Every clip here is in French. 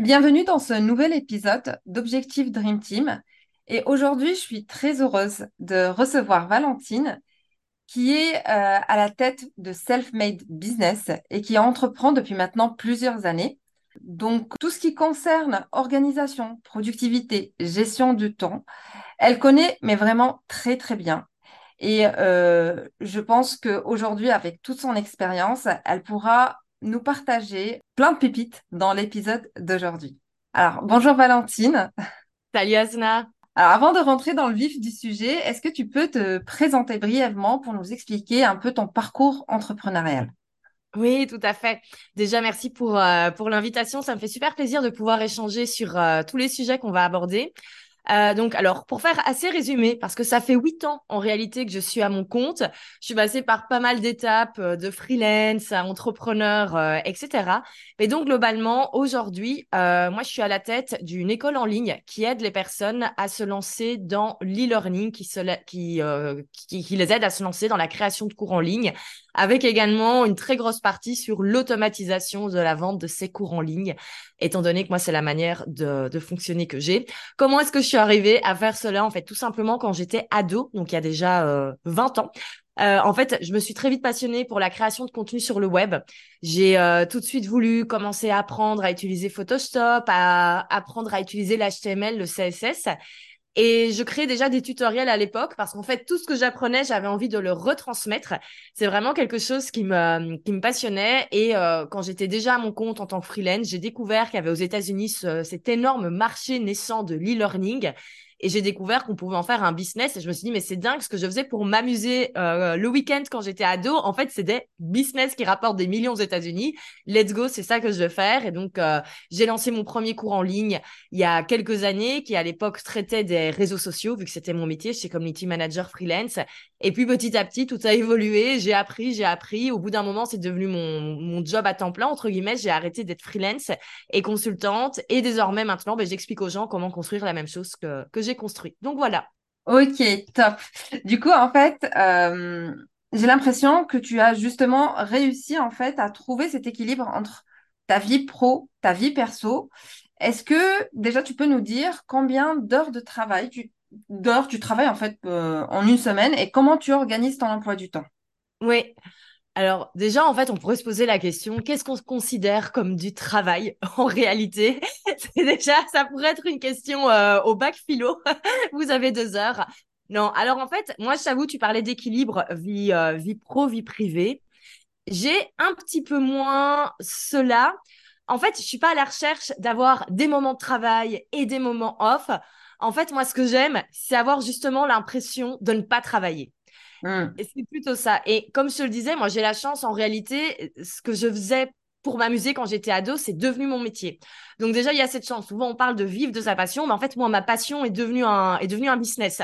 Bienvenue dans ce nouvel épisode d'Objectif Dream Team. Et aujourd'hui, je suis très heureuse de recevoir Valentine, qui est euh, à la tête de Self-Made Business et qui entreprend depuis maintenant plusieurs années. Donc, tout ce qui concerne organisation, productivité, gestion du temps, elle connaît, mais vraiment très, très bien. Et euh, je pense qu'aujourd'hui, avec toute son expérience, elle pourra nous partager plein de pépites dans l'épisode d'aujourd'hui. Alors, bonjour Valentine. Salut Asna. Alors, avant de rentrer dans le vif du sujet, est-ce que tu peux te présenter brièvement pour nous expliquer un peu ton parcours entrepreneurial? Oui, tout à fait. Déjà, merci pour, euh, pour l'invitation. Ça me fait super plaisir de pouvoir échanger sur euh, tous les sujets qu'on va aborder. Euh, donc, alors, pour faire assez résumé, parce que ça fait huit ans en réalité que je suis à mon compte, je suis passée par pas mal d'étapes euh, de freelance à entrepreneur, euh, etc. Mais donc, globalement, aujourd'hui, euh, moi, je suis à la tête d'une école en ligne qui aide les personnes à se lancer dans l'e-learning, qui, qui, qui les aide à se lancer dans la création de cours en ligne, avec également une très grosse partie sur l'automatisation de la vente de ces cours en ligne, étant donné que moi, c'est la manière de, fonctionner que j'ai. Comment est-ce que je suis arrivée à faire cela? En fait, tout simplement quand j'étais ado, donc il y a déjà euh, 20 ans. Euh, en fait, je me suis très vite passionnée pour la création de contenu sur le web. J'ai euh, tout de suite voulu commencer à apprendre à utiliser Photoshop, à apprendre à utiliser l'HTML, le CSS. Et je créais déjà des tutoriels à l'époque parce qu'en fait, tout ce que j'apprenais, j'avais envie de le retransmettre. C'est vraiment quelque chose qui me, qui me passionnait. Et euh, quand j'étais déjà à mon compte en tant que freelance, j'ai découvert qu'il y avait aux États-Unis cet énorme marché naissant de l'e-learning et j'ai découvert qu'on pouvait en faire un business. Et je me suis dit, mais c'est dingue ce que je faisais pour m'amuser euh, le week-end quand j'étais ado. En fait, c'est des business qui rapportent des millions aux États-Unis. Let's go, c'est ça que je veux faire. Et donc, euh, j'ai lancé mon premier cours en ligne il y a quelques années, qui à l'époque traitait des réseaux sociaux, vu que c'était mon métier. J'étais community manager freelance. Et puis, petit à petit, tout a évolué. J'ai appris, j'ai appris. Au bout d'un moment, c'est devenu mon, mon job à temps plein, entre guillemets. J'ai arrêté d'être freelance et consultante. Et désormais, maintenant, ben, j'explique aux gens comment construire la même chose que, que j'ai construit. Donc voilà. Ok, top. Du coup, en fait, euh, j'ai l'impression que tu as justement réussi en fait à trouver cet équilibre entre ta vie pro, ta vie perso. Est-ce que déjà tu peux nous dire combien d'heures de travail tu d'heures tu travailles en fait euh, en une semaine et comment tu organises ton emploi du temps? Oui. Alors déjà, en fait, on pourrait se poser la question, qu'est-ce qu'on considère comme du travail en réalité? C'est déjà, ça pourrait être une question euh, au bac philo. Vous avez deux heures. Non, alors en fait, moi, je tu parlais d'équilibre vie, euh, vie pro, vie privée. J'ai un petit peu moins cela. En fait, je suis pas à la recherche d'avoir des moments de travail et des moments off. En fait, moi, ce que j'aime, c'est avoir justement l'impression de ne pas travailler. Hmm. Et c'est plutôt ça. Et comme je te le disais, moi, j'ai la chance, en réalité, ce que je faisais pour m'amuser quand j'étais ado, c'est devenu mon métier. Donc déjà, il y a cette chance. Souvent, on parle de vivre de sa passion, mais en fait, moi, ma passion est devenue un, est devenue un business.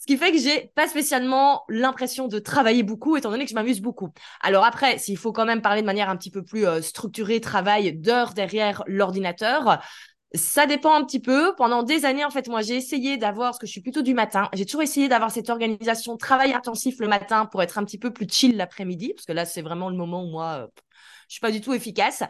Ce qui fait que j'ai pas spécialement l'impression de travailler beaucoup, étant donné que je m'amuse beaucoup. Alors après, s'il faut quand même parler de manière un petit peu plus euh, structurée, travail d'heures derrière l'ordinateur, ça dépend un petit peu. Pendant des années, en fait, moi, j'ai essayé d'avoir, parce que je suis plutôt du matin, j'ai toujours essayé d'avoir cette organisation travail intensif le matin pour être un petit peu plus chill l'après-midi, parce que là, c'est vraiment le moment où moi, euh, je suis pas du tout efficace.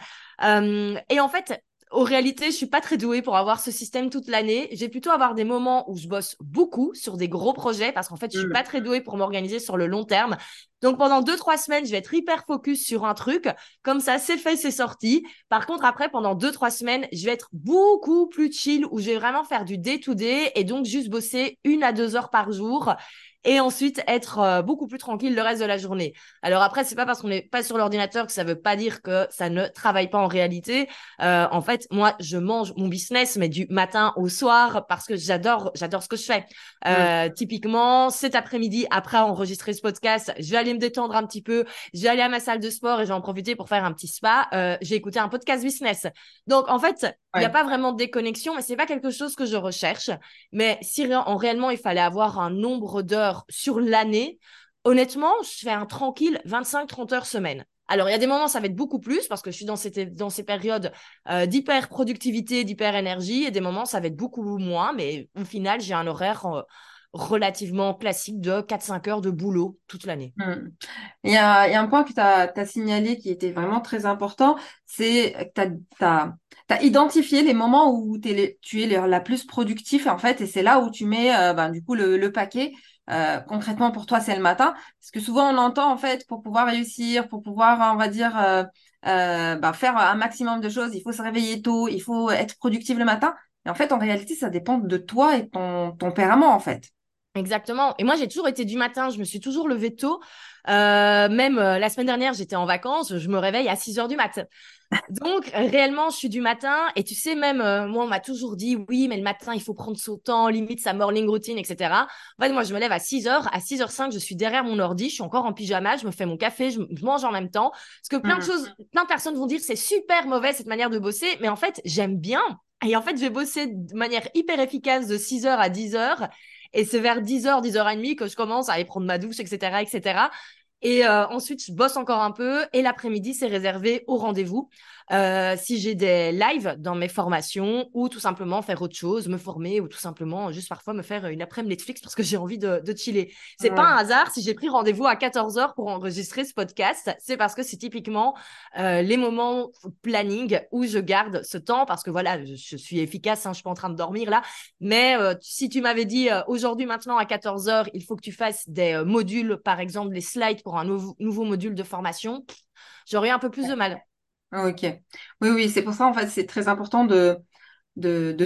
Euh, et en fait, en réalité, je suis pas très douée pour avoir ce système toute l'année. J'ai plutôt avoir des moments où je bosse beaucoup sur des gros projets parce qu'en fait, je suis mm. pas très douée pour m'organiser sur le long terme. Donc pendant deux trois semaines, je vais être hyper focus sur un truc. Comme ça, c'est fait, c'est sorti. Par contre, après pendant deux trois semaines, je vais être beaucoup plus chill où je vais vraiment faire du day to day et donc juste bosser une à deux heures par jour et ensuite être euh, beaucoup plus tranquille le reste de la journée. Alors après, c'est pas parce qu'on n'est pas sur l'ordinateur que ça veut pas dire que ça ne travaille pas en réalité. Euh, en fait, moi, je mange mon business, mais du matin au soir parce que j'adore, j'adore ce que je fais. Euh, Typiquement, cet après-midi, après enregistrer ce podcast, je vais aller me détendre un petit peu, aller à ma salle de sport et je vais en profiter pour faire un petit spa. Euh, j'ai écouté un podcast business. Donc en fait, il n'y a pas vraiment de déconnexion, mais c'est pas quelque chose que je recherche. Mais si en réellement il fallait avoir un nombre d'heures sur l'année, honnêtement, je fais un tranquille 25-30 heures semaine. Alors, il y a des moments, ça va être beaucoup plus parce que je suis dans, cette, dans ces périodes euh, d'hyper productivité, d'hyper énergie, et des moments, ça va être beaucoup moins, mais au final, j'ai un horaire euh, relativement classique de 4-5 heures de boulot toute l'année. Hmm. Il, y a, un point que tu as, signalé qui était vraiment très important, c'est que tu as, identifié les moments où tu es la plus productif, en fait, et c'est là où tu mets ben, du coup le, paquet. concrètement, pour toi, c'est le matin. Parce que souvent, on entend, en fait, pour pouvoir réussir, pour pouvoir, on va dire, ben, faire un maximum de choses, il faut se réveiller tôt, il faut être productif le matin. Et en fait, en réalité, ça dépend de toi et ton tempérament, en fait. Exactement. Et moi, j'ai toujours été du matin. Je me suis toujours levée tôt. Euh, même euh, la semaine dernière, j'étais en vacances. Je me réveille à 6 heures du matin. Donc, réellement, je suis du matin. Et tu sais, même euh, moi, on m'a toujours dit oui, mais le matin, il faut prendre son temps, limite sa morning routine, etc. En fait, moi, je me lève à 6 heures. À 6 h 05 je suis derrière mon ordi. Je suis encore en pyjama. Je me fais mon café. Je, mange en même temps. Parce que plein de mmh. choses, plein de personnes vont dire c'est super mauvais cette manière de bosser. Mais en fait, j'aime bien. Et en fait, je vais bosser de manière hyper efficace de 6 heures à 10 heures. Et c'est vers 10h, 10h30 que je commence à aller prendre ma douche, etc., etc. Et euh, ensuite, je bosse encore un peu. Et l'après-midi, c'est réservé au rendez-vous. Euh, si j'ai des lives dans mes formations ou tout simplement faire autre chose, me former ou tout simplement juste parfois me faire une après-midi Netflix parce que j'ai envie de, de chiller. C'est pas un hasard si j'ai pris rendez-vous à 14h pour enregistrer ce podcast. C'est parce que c'est typiquement euh, les moments planning où je garde ce temps parce que voilà, je, suis efficace, hein, je suis pas en train de dormir là. Mais euh, si tu m'avais dit aujourd'hui maintenant à 14h, il faut que tu fasses des modules, par exemple les slides pour un nouveau module de formation, j'aurais un peu plus de mal. Ok. Oui, oui, c'est pour ça, en fait, c'est très important de,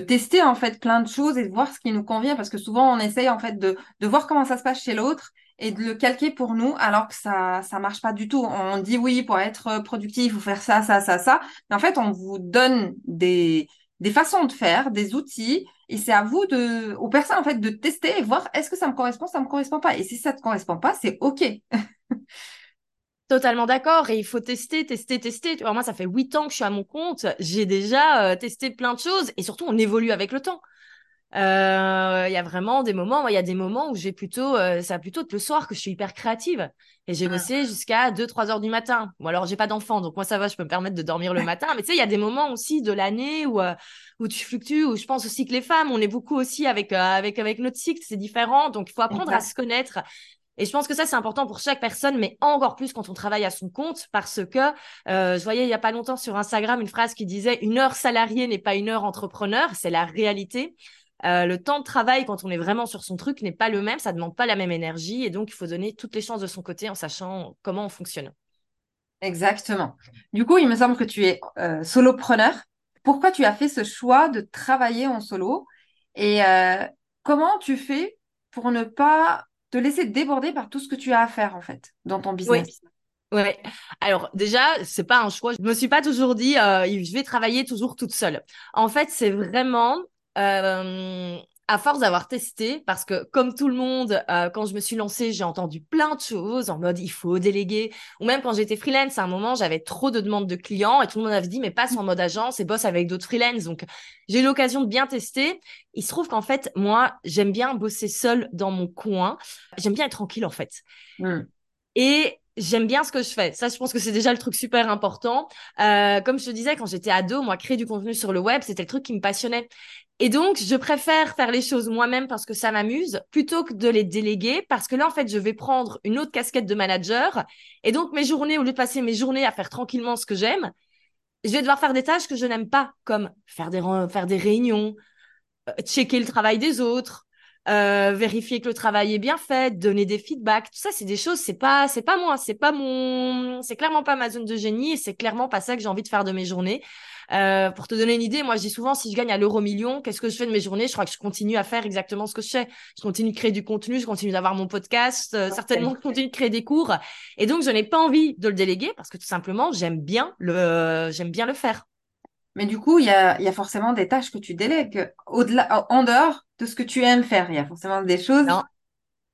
tester, en fait, plein de choses et de voir ce qui nous convient parce que souvent, on essaye, en fait, de, voir comment ça se passe chez l'autre et de le calquer pour nous alors que ça ça marche pas du tout. On dit oui, pour être productif, il faut faire ça, ça, ça, ça. En fait, on vous donne des, façons de faire, des outils et c'est à vous de, aux personnes, en fait, de tester et voir est-ce que ça me correspond, ça me correspond pas. Et si ça te correspond pas, c'est OK. Totalement d'accord. Et il faut tester, tester, tester. moi, ça fait huit ans que je suis à mon compte. J'ai déjà euh, testé plein de choses et surtout, on évolue avec le temps. Euh, il y a vraiment des moments, il y a des moments où j'ai plutôt, euh, ça plutôt être le soir que je suis hyper créative. Et j'ai bossé jusqu'à 2-3 heures du matin. Bon, alors, j'ai pas d'enfant, donc moi, ça va, je peux me permettre de dormir le matin. Mais tu sais, il y a des moments aussi de l'année où, où tu fluctues, où je pense aussi que les femmes, on est beaucoup aussi avec, avec, avec notre cycle, c'est différent. Donc, il faut apprendre à se connaître. Et je pense que ça, c'est important pour chaque personne, mais encore plus quand on travaille à son compte, parce que euh, je voyais il y a pas longtemps sur Instagram une phrase qui disait une heure salariée n'est pas une heure entrepreneur, c'est la réalité. Euh, le temps de travail quand on est vraiment sur son truc n'est pas le même, ça demande pas la même énergie, et donc il faut donner toutes les chances de son côté en sachant comment on fonctionne. Exactement. Du coup, il me semble que tu es euh, solopreneur. Pourquoi tu as fait ce choix de travailler en solo? Et euh, comment tu fais pour ne pas te laisser déborder par tout ce que tu as à faire en fait dans ton business. Oui. Ouais. Alors déjà, c'est pas un choix. Je me suis pas toujours dit euh, je vais travailler toujours toute seule. En fait, c'est vraiment euh, à force d'avoir testé, parce que comme tout le monde, euh, quand je me suis lancée, j'ai entendu plein de choses en mode il faut déléguer. Ou même quand j'étais freelance, à un moment, j'avais trop de demandes de clients et tout le monde avait dit mais passe en mode agence et bosse avec d'autres freelance. Donc j'ai eu l'occasion de bien tester. Il se trouve qu'en fait, moi, j'aime bien bosser seule dans mon coin. J'aime bien être tranquille en fait. Hmm. Et j'aime bien ce que je fais. Ça, je pense que c'est déjà le truc super important. Euh, comme je te disais, quand j'étais ado, moi, créer du contenu sur le web, c'était le truc qui me passionnait. Et donc, je préfère faire les choses moi-même parce que ça m'amuse, plutôt que de les déléguer, parce que là, en fait, je vais prendre une autre casquette de manager. Et donc, mes journées, au lieu de passer mes journées à faire tranquillement ce que j'aime, je vais devoir faire des tâches que je n'aime pas, comme faire des, faire des réunions, euh, checker le travail des autres, euh, vérifier que le travail est bien fait, donner des feedbacks, tout ça, c'est des choses, c'est pas, c'est pas moi, c'est pas mon, c'est clairement pas ma zone de génie et c'est clairement pas ça que j'ai envie de faire de mes journées. Euh, pour te donner une idée, moi je dis souvent si je gagne à l'euro million, qu'est-ce que je fais de mes journées? Je crois que je continue à faire exactement ce que je fais. Je continue de créer du contenu, je continue d'avoir mon podcast, euh, certainement je continue de créer des cours. Et donc je n'ai pas envie de le déléguer parce que tout simplement j'aime bien le, j'aime bien le faire. Mais du coup, il y a, y a, forcément des tâches que tu délègues au-delà, en dehors de ce que tu aimes faire. Il y a forcément des choses. Non.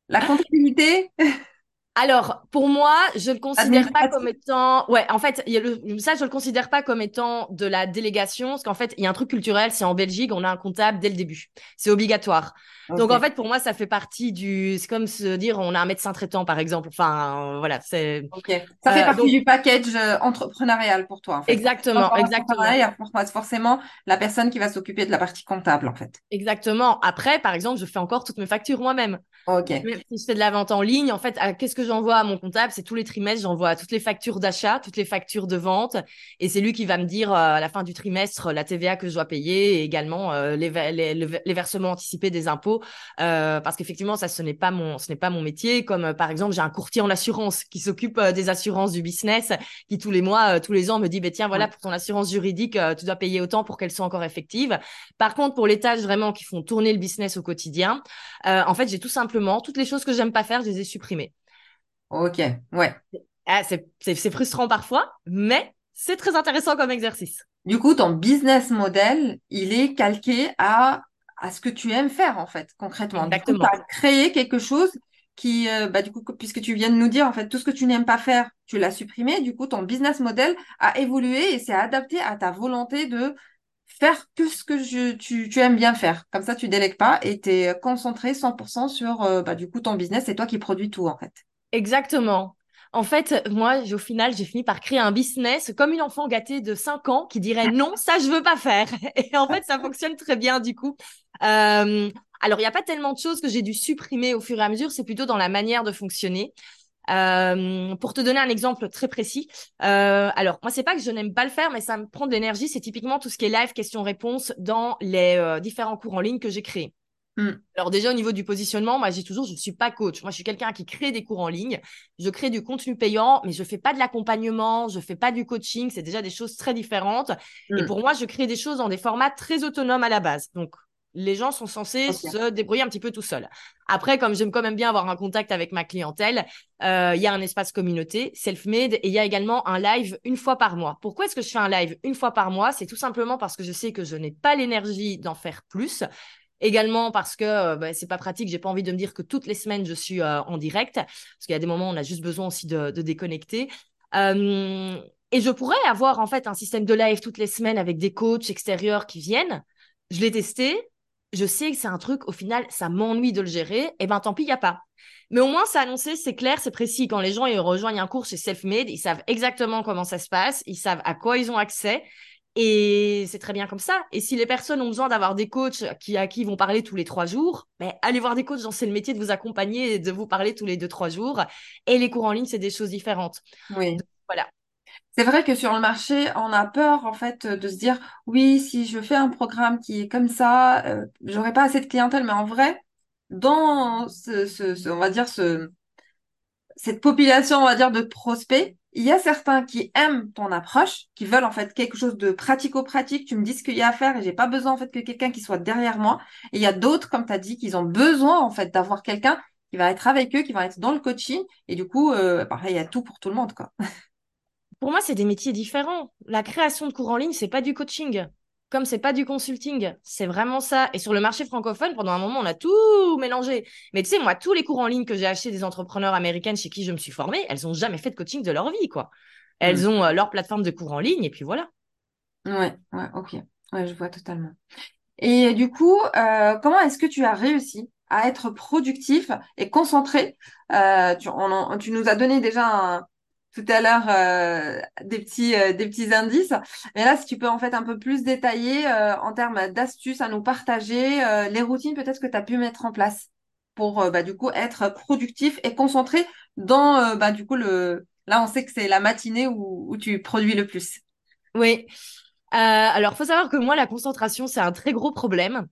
La comptabilité. Alors, pour moi, je le considère pas comme étant. Ouais, en fait, y a le... ça, je le considère pas comme étant de la délégation, parce qu'en fait, il y a un truc culturel, c'est en Belgique, on a un comptable dès le début. C'est obligatoire. Donc, en fait, pour moi, ça fait partie du. C'est comme se dire, on a un médecin traitant, par exemple. Enfin, euh, voilà, c'est. Ok. Ça fait euh, partie du package euh, entrepreneurial pour toi, en fait. Exactement, exactement. C'est forcément la personne qui va s'occuper de la partie comptable, en fait. Exactement. Après, par exemple, je fais encore toutes mes factures moi-même. Ok. si je fais de la vente en ligne, en fait, qu'est-ce que j'envoie à mon comptable, c'est tous les trimestres, j'envoie toutes les factures d'achat, toutes les factures de vente. Et c'est lui qui va me dire euh, à la fin du trimestre la TVA que je dois payer et également euh, les, les, versements anticipés des impôts. Euh, parce qu'effectivement, ça, ce n'est pas mon, ce n'est pas mon métier. Comme par exemple, j'ai un courtier en assurance qui s'occupe des assurances du business, qui tous les mois, tous les ans me dit, bah, tiens, voilà, pour ton assurance juridique, tu dois payer autant pour qu'elle soit encore effective. Par contre, pour les tâches vraiment qui font tourner le business au quotidien, en fait, j'ai tout simplement toutes les choses que j'aime pas faire, je les ai supprimées. Ok, ouais. Ah, c'est frustrant parfois, mais c'est très intéressant comme exercice. Du coup, ton business model, il est calqué à, à ce que tu aimes faire, en fait, concrètement. Exactement. tu as créé quelque chose qui, euh, bah, du coup, puisque tu viens de nous dire, en fait, tout ce que tu n'aimes pas faire, tu l'as supprimé. Du coup, ton business model a évolué et s'est adapté à ta volonté de faire que ce que je, tu, tu, aimes bien faire. Comme ça, tu délègues pas et tu es concentré 100% sur, euh, bah, du coup, ton business. C'est toi qui produis tout, en fait. Exactement. En fait, moi, au final, j'ai fini par créer un business comme une enfant gâtée de 5 ans qui dirait non, ça, je veux pas faire. Et en fait, ça fonctionne très bien du coup. Euh, alors, il n'y a pas tellement de choses que j'ai dû supprimer au fur et à mesure, c'est plutôt dans la manière de fonctionner. Euh, pour te donner un exemple très précis, euh, alors moi c'est pas que je n'aime pas le faire, mais ça me prend de l'énergie. C'est typiquement tout ce qui est live, questions-réponses dans les différents cours en ligne que j'ai créés. Mm. Alors déjà au niveau du positionnement, moi j'ai toujours, je ne suis pas coach. Moi je suis quelqu'un qui crée des cours en ligne. Je crée du contenu payant, mais je fais pas de l'accompagnement, je fais pas du coaching. C'est déjà des choses très différentes. Et mm. pour moi, je crée des choses dans des formats très autonomes à la base. Donc les gens sont censés se débrouiller un petit peu tout seuls. Après, comme j'aime quand même bien avoir un contact avec ma clientèle, euh, il y a un espace communauté, self-made, et il y a également un live une fois par mois. Pourquoi est-ce que je fais un live une fois par mois? C'est tout simplement parce que je sais que je n'ai pas l'énergie d'en faire plus. Également parce que euh, bah, c'est pas pratique, j'ai pas envie de me dire que toutes les semaines je suis euh, en direct, parce qu'il y a des moments où on a juste besoin aussi de, déconnecter. Euh, et je pourrais avoir en fait un système de live toutes les semaines avec des coachs extérieurs qui viennent. Je l'ai testé, je sais que c'est un truc, au final, ça m'ennuie de le gérer, et eh ben tant pis, il n'y a pas. Mais au moins, c'est annoncé, c'est clair, c'est précis. Quand les gens ils rejoignent un cours chez Selfmade, ils savent exactement comment ça se passe, ils savent à quoi ils ont accès, et c'est très bien comme ça. Et si les personnes ont besoin d'avoir des coachs qui, à qui ils vont parler tous les trois jours, ben, allez voir des coachs, c'est le métier de vous accompagner et de vous parler tous les deux, trois jours. Et les cours en ligne, c'est des choses différentes. Oui. voilà. C'est vrai que sur le marché, on a peur en fait de se dire oui, si je fais un programme qui est comme ça, euh, j'aurai pas assez de clientèle. Mais en vrai, dans ce, on va dire ce, cette population, on va dire de prospects, il y a certains qui aiment ton approche, qui veulent en fait quelque chose de pratico-pratique. Tu me dis ce qu'il y a à faire et j'ai pas besoin en fait que quelqu'un qui soit derrière moi. Et il y a d'autres, comme tu as dit, qui ont besoin en fait d'avoir quelqu'un qui va être avec eux, qui va être dans le coaching. Et du coup, euh, pareil, il y a tout pour tout le monde, quoi. Pour moi, c'est des métiers différents. La création de cours en ligne, c'est pas du coaching comme c'est pas du consulting, c'est vraiment ça. Et sur le marché francophone, pendant un moment, on a tout mélangé. Mais tu sais, moi, tous les cours en ligne que j'ai achetés des entrepreneurs américaines chez qui je me suis formée, elles ont jamais fait de coaching de leur vie, quoi. Elles mm. ont euh, leur plateforme de cours en ligne et puis voilà. Ouais, ouais, ok. Ouais, je vois totalement. Et du coup, euh, comment est-ce que tu as réussi à être productif et concentré? Euh, tu, tu, nous as donné déjà un, tout à l'heure euh, des petits euh, des petits indices. Mais là, si tu peux en fait un peu plus détailler euh, en termes d'astuces à nous partager, les routines peut-être que tu as pu mettre en place pour bah, du coup être productif et concentré dans bah, du coup le là on sait que c'est la matinée où, où, tu produis le plus. Oui. alors, faut savoir que moi, la concentration, c'est un très gros problème.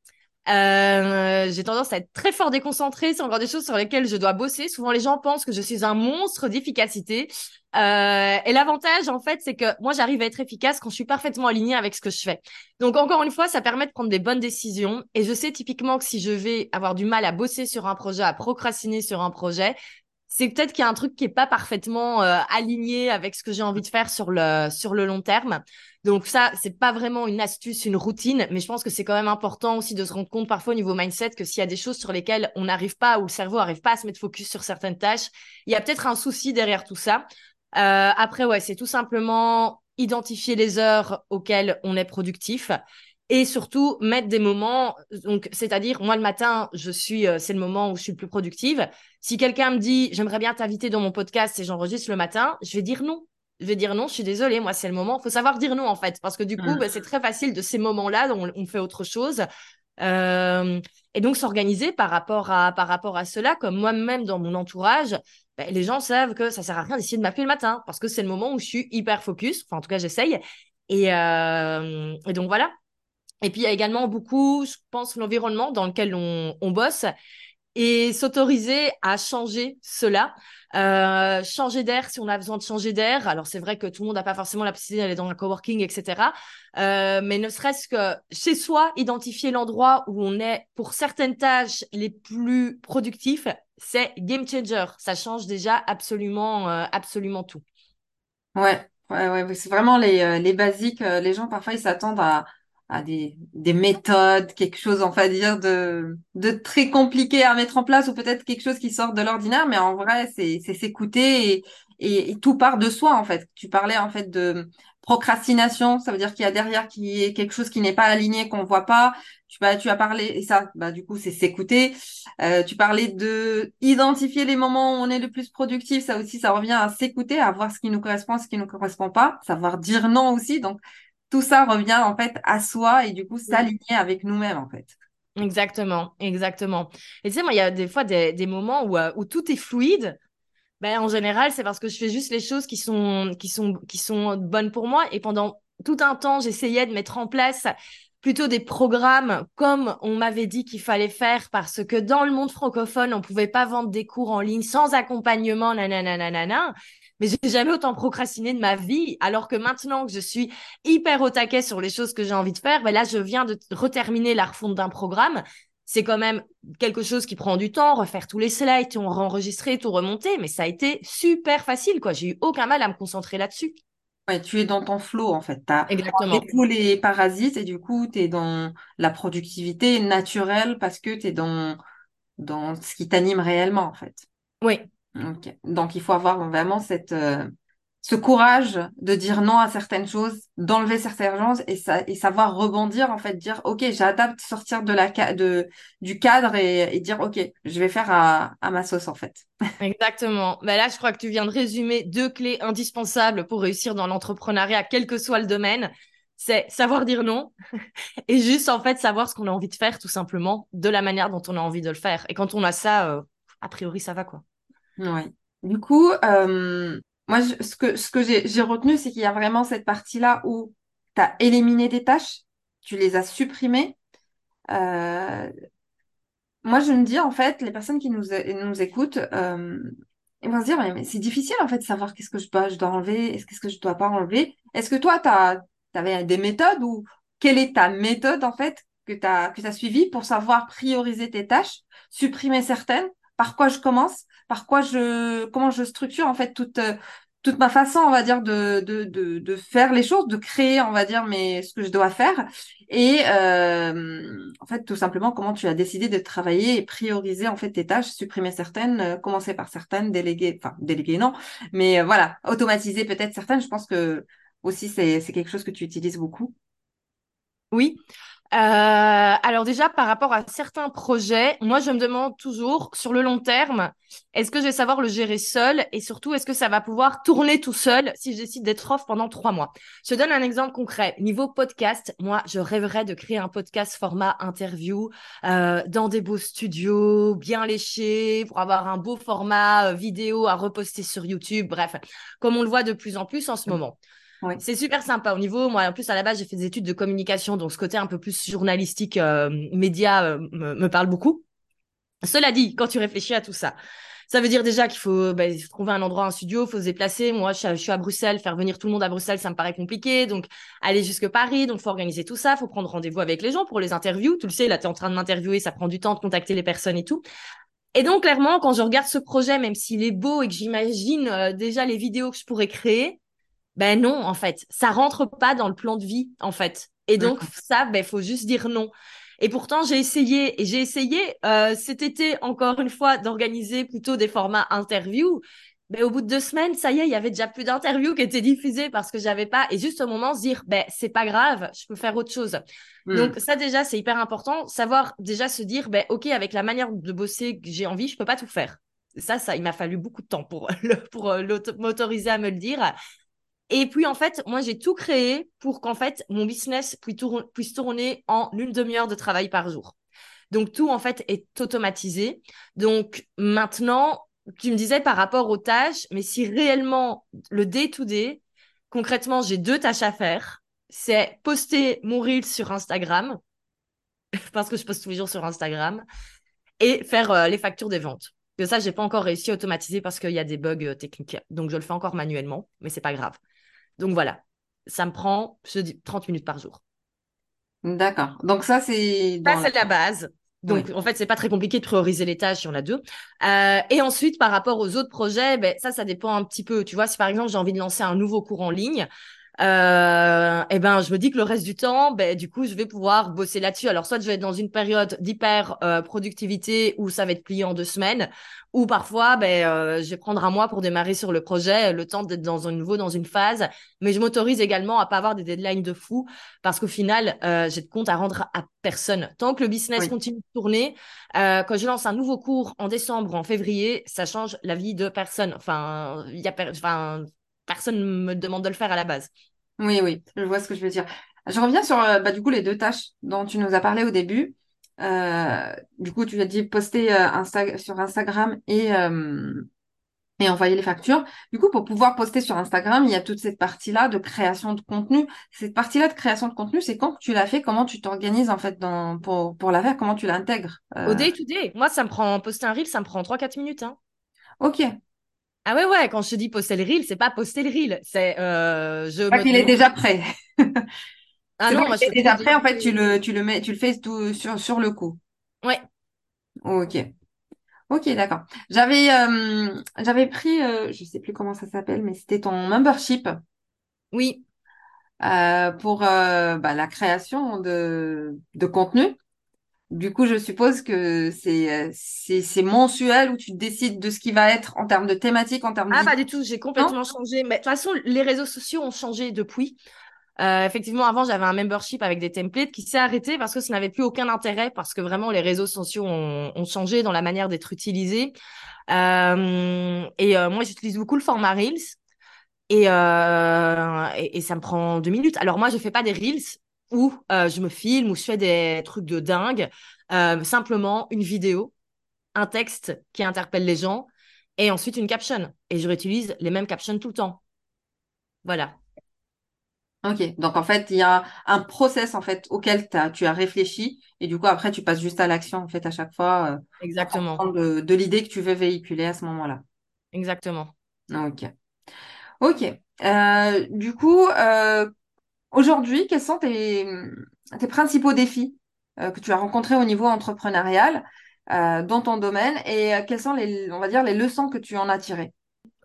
Euh, j'ai tendance à être très fort déconcentrée. C'est encore des choses sur lesquelles je dois bosser. Souvent, les gens pensent que je suis un monstre d'efficacité. Euh, et l'avantage, en fait, c'est que moi, j'arrive à être efficace quand je suis parfaitement alignée avec ce que je fais. Donc, encore une fois, ça permet de prendre des bonnes décisions. Et je sais typiquement que si je vais avoir du mal à bosser sur un projet, à procrastiner sur un projet, c'est peut-être qu'il y a un truc qui est pas parfaitement euh, aligné avec ce que j'ai envie de faire sur le sur le long terme. Donc ça, c'est pas vraiment une astuce, une routine, mais je pense que c'est quand même important aussi de se rendre compte parfois au niveau mindset que s'il y a des choses sur lesquelles on n'arrive pas ou le cerveau n'arrive pas à se mettre focus sur certaines tâches, il y a peut-être un souci derrière tout ça. Euh, après, ouais, c'est tout simplement identifier les heures auxquelles on est productif et surtout mettre des moments donc c'est-à-dire moi le matin je suis euh, c'est le moment où je suis le plus productive si quelqu'un me dit j'aimerais bien t'inviter dans mon podcast et j'enregistre le matin je vais dire non je vais dire non je suis désolée moi c'est le moment faut savoir dire non en fait parce que du coup mmh. bah, c'est très facile de ces moments là on, on fait autre chose euh, et donc s'organiser par rapport à par rapport à cela comme moi-même dans mon entourage ben, les gens savent que ça sert à rien d'essayer de m'appeler le matin parce que c'est le moment où je suis hyper focus. Enfin, en tout cas, j'essaye. Et, euh, et, donc voilà. Et puis il y a également beaucoup, je pense, l'environnement dans lequel on, on bosse et s'autoriser à changer cela. Euh, changer d'air si on a besoin de changer d'air. Alors c'est vrai que tout le monde n'a pas forcément la possibilité d'aller dans un coworking, etc. Euh, mais ne serait-ce que chez soi, identifier l'endroit où on est pour certaines tâches les plus productifs, c'est game changer. Ça change déjà absolument, euh, absolument tout. Ouais, ouais, ouais, c'est vraiment les, euh, les basiques. Euh, les gens parfois ils s'attendent à à des, des méthodes, quelque chose, on dire, de, de très compliqué à mettre en place ou peut-être quelque chose qui sort de l'ordinaire, mais en vrai, c'est, c'est s'écouter et, et, tout part de soi, en fait. Tu parlais, en fait, de procrastination, ça veut dire qu'il y a derrière qui est quelque chose qui n'est pas aligné, qu'on voit pas. Tu, bah, tu as parlé, et ça, bah, du coup, c'est s'écouter. Euh, tu parlais de identifier les moments où on est le plus productif. Ça aussi, ça revient à s'écouter, à voir ce qui nous correspond, ce qui nous correspond pas, savoir dire non aussi. Donc, tout ça revient en fait à soi et du coup s'aligner avec nous-mêmes en fait. Exactement, exactement. Et tu sais, moi, il y a des fois des, des moments où, euh, où tout est fluide. Ben, en général, c'est parce que je fais juste les choses qui sont, qui sont, qui sont bonnes pour moi. Et pendant tout un temps, j'essayais de mettre en place plutôt des programmes comme on m'avait dit qu'il fallait faire parce que dans le monde francophone, on pouvait pas vendre des cours en ligne sans accompagnement, nanana, nanana mais j'ai jamais autant procrastiné de ma vie. Alors que maintenant que je suis hyper au taquet sur les choses que j'ai envie de faire, ben là, je viens de reterminer la refonte d'un programme. C'est quand même quelque chose qui prend du temps, refaire tous les slides, tout enregistrer, tout remonter, mais ça a été super facile, quoi. J'ai eu aucun mal à me concentrer là-dessus. Ouais, tu es dans ton flow, en fait. Tu as tous les parasites et du coup, tu es dans la productivité naturelle parce que tu es dans, dans ce qui t'anime réellement, en fait. Oui, donc, il faut avoir vraiment cette, euh, ce courage de dire non à certaines choses, d'enlever certaines choses et, savoir rebondir, en fait, dire, OK, j'adapte, sortir de la, de, du cadre et, dire, OK, je vais faire à, à ma sauce, en fait. Exactement. Mais là, je crois que tu viens de résumer deux clés indispensables pour réussir dans l'entrepreneuriat, quel que soit le domaine. C'est savoir dire non et juste, en fait, savoir ce qu'on a envie de faire, tout simplement, de la manière dont on a envie de le faire. Et quand on a ça, euh, a priori, ça va, quoi. Ouais. Du coup, euh, moi, ce que, ce que j'ai retenu, c'est qu'il y a vraiment cette partie-là où tu as éliminé des tâches, tu les as supprimées. Euh, moi, je me dis, en fait, les personnes qui nous, écoutent, euh, ils vont se dire, mais, c'est difficile, en fait, de savoir qu'est-ce que je dois, enlever, qu'est-ce que je dois pas enlever? Est-ce que toi, tu avais des méthodes ou quelle est ta méthode, en fait, que tu as suivie pour savoir prioriser tes tâches, supprimer certaines? Par quoi je commence, par quoi je, comment je structure en fait toute toute ma façon, on va dire, de, de, de, de faire les choses, de créer, on va dire, mais ce que je dois faire. Et euh, en fait, tout simplement, comment tu as décidé de travailler et prioriser en fait tes tâches, supprimer certaines, euh, commencer par certaines, déléguer, enfin déléguer non, mais euh, voilà, automatiser peut-être certaines. Je pense que aussi c'est c'est quelque chose que tu utilises beaucoup. Oui, euh, alors déjà, par rapport à certains projets, moi, je me demande toujours, sur le long terme, est-ce que je vais savoir le gérer seul et surtout, est-ce que ça va pouvoir tourner tout seul si je décide d'être off pendant trois mois? Je te donne un exemple concret. Niveau podcast, moi, je rêverais de créer un podcast format interview euh, dans des beaux studios, bien léchés, pour avoir un beau format euh, vidéo à reposter sur YouTube. Bref, comme on le voit de plus en plus en ce moment. C'est super sympa au niveau. Moi, en plus, à la base, j'ai fait des études de communication, donc ce côté un peu plus journalistique, euh, média euh, me, parle beaucoup. Cela dit, quand tu réfléchis à tout ça, ça veut dire déjà qu'il faut bah, trouver un endroit, un studio, faut se déplacer. Moi, je, suis à Bruxelles, faire venir tout le monde à Bruxelles, ça me paraît compliqué. Donc, aller jusque Paris, donc faut organiser tout ça, faut prendre rendez-vous avec les gens pour les interviews. Tu le sais, là, tu es en train de m'interviewer, ça prend du temps de contacter les personnes et tout. Et donc, clairement, quand je regarde ce projet, même s'il est beau et que j'imagine euh, déjà les vidéos que je pourrais créer, ben non, en fait, ça rentre pas dans le plan de vie, en fait. Et donc ça, ben faut juste dire non. Et pourtant, j'ai essayé, et j'ai essayé euh, cet été encore une fois d'organiser plutôt des formats interviews. Mais au bout de deux semaines, ça y est, il y avait déjà plus d'interviews qui étaient diffusées parce que j'avais pas. Et juste au moment, se dire, ben c'est pas grave, je peux faire autre chose. Hmm. Donc ça déjà, c'est hyper important, savoir déjà se dire, ben ok, avec la manière de bosser que j'ai envie, je peux pas tout faire. Ça, ça, il m'a fallu beaucoup de temps pour, pour euh, m'autoriser à me le dire. Et puis, en fait, moi, j'ai tout créé pour qu'en fait, mon business puisse tourner en une demi-heure de travail par jour. Donc, tout, en fait, est automatisé. Donc, maintenant, tu me disais par rapport aux tâches, mais si réellement le day-to-day, concrètement, j'ai deux tâches à faire, c'est poster mon reel sur Instagram, parce que je poste tous les jours sur Instagram, et faire euh, les factures des ventes. Que ça, j'ai pas encore réussi à automatiser parce qu'il y a des bugs euh, techniques. Donc, je le fais encore manuellement, mais c'est pas grave. Donc, voilà. Ça me prend, je dis, 30 minutes par jour. D'accord. Donc, ça, c'est. Ça, c'est la base. Donc, en fait, c'est pas très compliqué de prioriser les tâches, il y en a deux. Euh, et ensuite, par rapport aux autres projets, ben, ça, ça dépend un petit peu. Tu vois, si par exemple, j'ai envie de lancer un nouveau cours en ligne, euh, et eh ben je me dis que le reste du temps, ben du coup je vais pouvoir bosser là-dessus. Alors soit je vais être dans une période d'hyper euh, productivité où ça va être plié en deux semaines, ou parfois ben euh, je vais prendre un mois pour démarrer sur le projet, le temps d'être dans un nouveau dans une phase. Mais je m'autorise également à pas avoir des deadlines de fou parce qu'au final euh, j'ai de compte à rendre à personne. Tant que le business continue de tourner, euh, quand je lance un nouveau cours en décembre, en février, ça change la vie de personne. Enfin il y a enfin personne me demande de le faire à la base. Oui, oui, je vois ce que je veux dire. Je reviens sur euh, bah, du coup les deux tâches dont tu nous as parlé au début. Euh, du coup, tu as dit poster euh, sur Instagram et, et envoyer les factures. Du coup, pour pouvoir poster sur Instagram, il y a toute cette partie-là de création de contenu. Cette partie-là de création de contenu, c'est quand tu l'as fait, comment tu t'organises en fait dans, pour, pour la faire, comment tu l'intègres Au day to day. Moi, ça me prend poster un reel, ça me prend 3-4 minutes. Hein. Ok, ah ouais, ouais, quand je te dis poster le reel, c'est pas poster le reel. C'est. Euh, je qu'il est déjà prêt. ah non, moi, je déjà prêt, en fait, tu le, tu le mets, tu le fais tout sur, sur le coup. Ouais. Ok. Ok, d'accord. J'avais euh, j'avais pris, euh, je sais plus comment ça s'appelle, mais c'était ton membership. Oui. Euh, pour bah, la création de, de contenu. Du coup, je suppose que c'est c'est mensuel où tu décides de ce qui va être en termes de thématique, en termes Ah, pas du tout, j'ai complètement changé. Mais de toute façon, les réseaux sociaux ont changé depuis. Euh, effectivement, avant, j'avais un membership avec des templates qui s'est arrêté parce que ça n'avait plus aucun intérêt, parce que vraiment, les réseaux sociaux ont, ont changé dans la manière d'être utilisés. Euh, et euh, moi, j'utilise beaucoup le format Reels. Et, euh, et, et, ça me prend deux minutes. Alors moi, je fais pas des Reels, où euh, je me filme, ou je fais des trucs de dingue. Euh, simplement une vidéo, un texte qui interpelle les gens, et ensuite une caption. Et je réutilise les mêmes captions tout le temps. Voilà. Ok, donc en fait, il y a un process en fait auquel as, tu as réfléchi et du coup après tu passes juste à l'action en fait à chaque fois. Euh, Exactement. De, de l'idée que tu veux véhiculer à ce moment-là. Exactement. Ok. Ok. Euh, du coup, euh, Aujourd'hui, quels sont tes, principaux défis euh, que tu as rencontrés au niveau entrepreneurial euh, dans ton domaine et euh, quelles sont les, on va dire, les leçons que tu en as tirées?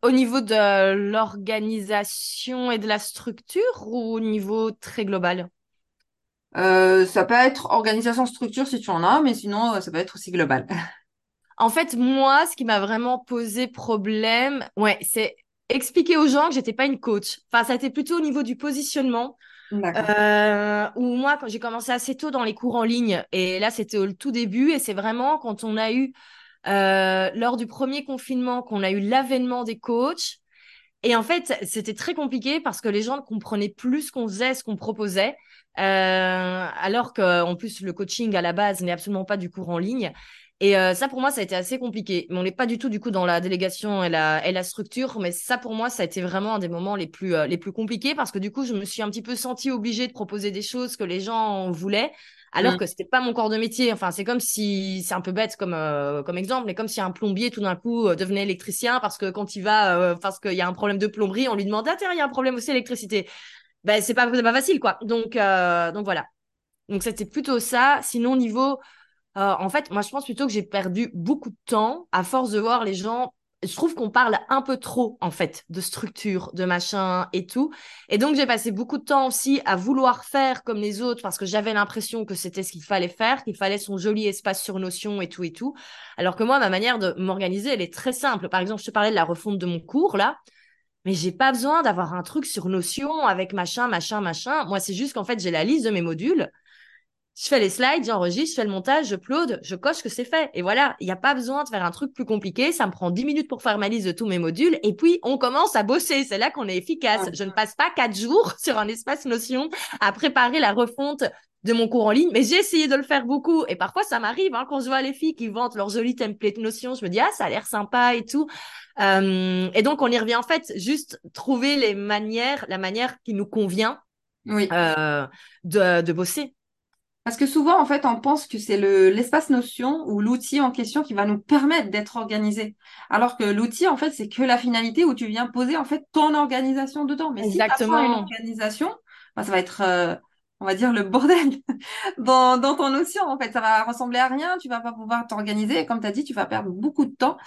Au niveau de l'organisation et de la structure ou au niveau très global? Ça peut être organisation, structure si tu en as, mais sinon, ça peut être aussi global. En fait, moi, ce qui m'a vraiment posé problème, ouais, c'est expliquer aux gens que j'étais pas une coach. Enfin, ça a été plutôt au niveau du positionnement. Euh, où moi, quand j'ai commencé assez tôt dans les cours en ligne, et là, c'était au tout début, et c'est vraiment quand on a eu, euh, lors du premier confinement, qu'on a eu l'avènement des coachs. Et en fait, c'était très compliqué parce que les gens ne comprenaient plus ce qu'on faisait, ce qu'on proposait. Euh, alors qu'en plus, le coaching à la base n'est absolument pas du cours en ligne. Et euh, ça, pour moi, ça a été assez compliqué. Mais on n'est pas du tout, du coup, dans la délégation et la, et la structure. Mais ça, pour moi, ça a été vraiment un des moments les plus, euh, les plus compliqués parce que, du coup, je me suis un petit peu sentie obligée de proposer des choses que les gens voulaient alors que mmh. que c'était pas mon corps de métier. Enfin, c'est comme si, c'est un peu bête comme, euh, comme exemple, mais comme si un plombier, tout d'un coup, devenait électricien parce que quand il va, parce qu'il y a un problème de plomberie, on lui demande, ah, tiens, il y a un problème aussi d'électricité. Ben, c'est pas, pas facile, quoi. Donc, donc voilà. Donc, c'était plutôt ça. Sinon, niveau euh, en fait, moi, je pense plutôt que j'ai perdu beaucoup de temps à force de voir les gens. Je trouve qu'on parle un peu trop, en fait, de structure, de machin et tout. Et donc, j'ai passé beaucoup de temps aussi à vouloir faire comme les autres parce que j'avais l'impression que c'était ce qu'il fallait faire, qu'il fallait son joli espace sur Notion et tout et tout. Alors que moi, ma manière de m'organiser, elle est très simple. Par exemple, je te parlais de la refonte de mon cours, là. Mais j'ai pas besoin d'avoir un truc sur Notion avec machin, machin, machin. Moi, c'est juste qu'en fait, j'ai la liste de mes modules je fais les slides, j'enregistre, je fais le montage, je upload, je coche que c'est fait. Et voilà, il n'y a pas besoin de faire un truc plus compliqué. Ça me prend 10 minutes pour faire ma liste de tous mes modules. Et puis, on commence à bosser. C'est là qu'on est efficace. Je ne passe pas quatre jours sur un espace Notion à préparer la refonte de mon cours en ligne, mais j'ai essayé de le faire beaucoup. Et parfois, ça m'arrive hein, quand je vois les filles qui vantent leur joli template Notion, je me dis ah ça a l'air sympa et tout. Euh, et donc on y revient en fait, juste trouver les manières, la manière qui nous convient oui. euh, de, de bosser. Parce que souvent, en fait, on pense que c'est le, l'espace notion ou l'outil en question qui va nous permettre d'être organisé. Alors que l'outil, en fait, c'est que la finalité où tu viens poser, en fait, ton organisation dedans. Mais Exactement. si tu as une organisation, bah, ça va être, euh, on va dire, le bordel dans, dans ton notion. En fait, ça va ressembler à rien. Tu vas pas pouvoir t'organiser. Et comme tu as dit, tu vas perdre beaucoup de temps.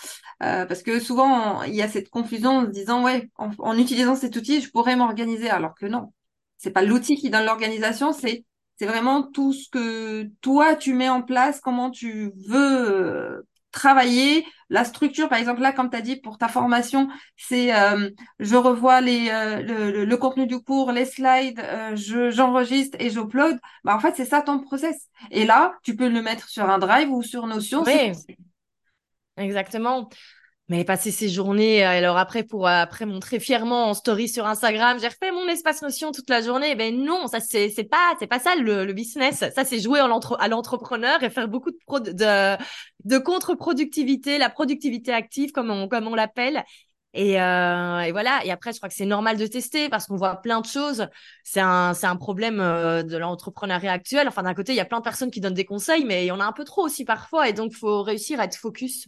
Euh, parce que souvent, il y a cette confusion en se disant, ouais, en, en utilisant cet outil, je pourrais m'organiser. Alors que non. C'est pas l'outil qui donne l'organisation, c'est c'est vraiment tout ce que toi, tu mets en place, comment tu veux euh, travailler, la structure, par exemple, là, comme tu as dit, pour ta formation, c'est euh, je revois les, euh, le, le, contenu du cours, les slides, je, j'enregistre et j'upload. Bah, en fait, c'est ça ton process. Et là, tu peux le mettre sur un drive ou sur Notion. Oui, exactement mais passer ces journées, euh, alors après pour euh, après montrer fièrement en story sur Instagram, j'ai refait mon espace notion toute la journée. Ben non, ça c'est pas c'est pas ça le, le business. Ça c'est jouer à l'entrepreneur et faire beaucoup de pro, de de contre-productivité, la productivité active comme on comme on l'appelle. Et, euh, et, voilà. Et après, je crois que c'est normal de tester parce qu'on voit plein de choses. C'est un, c'est un problème euh, de l'entrepreneuriat actuel. Enfin, d'un côté, il y a plein de personnes qui donnent des conseils, mais il y en a un peu trop aussi parfois. Et donc, faut réussir à être focus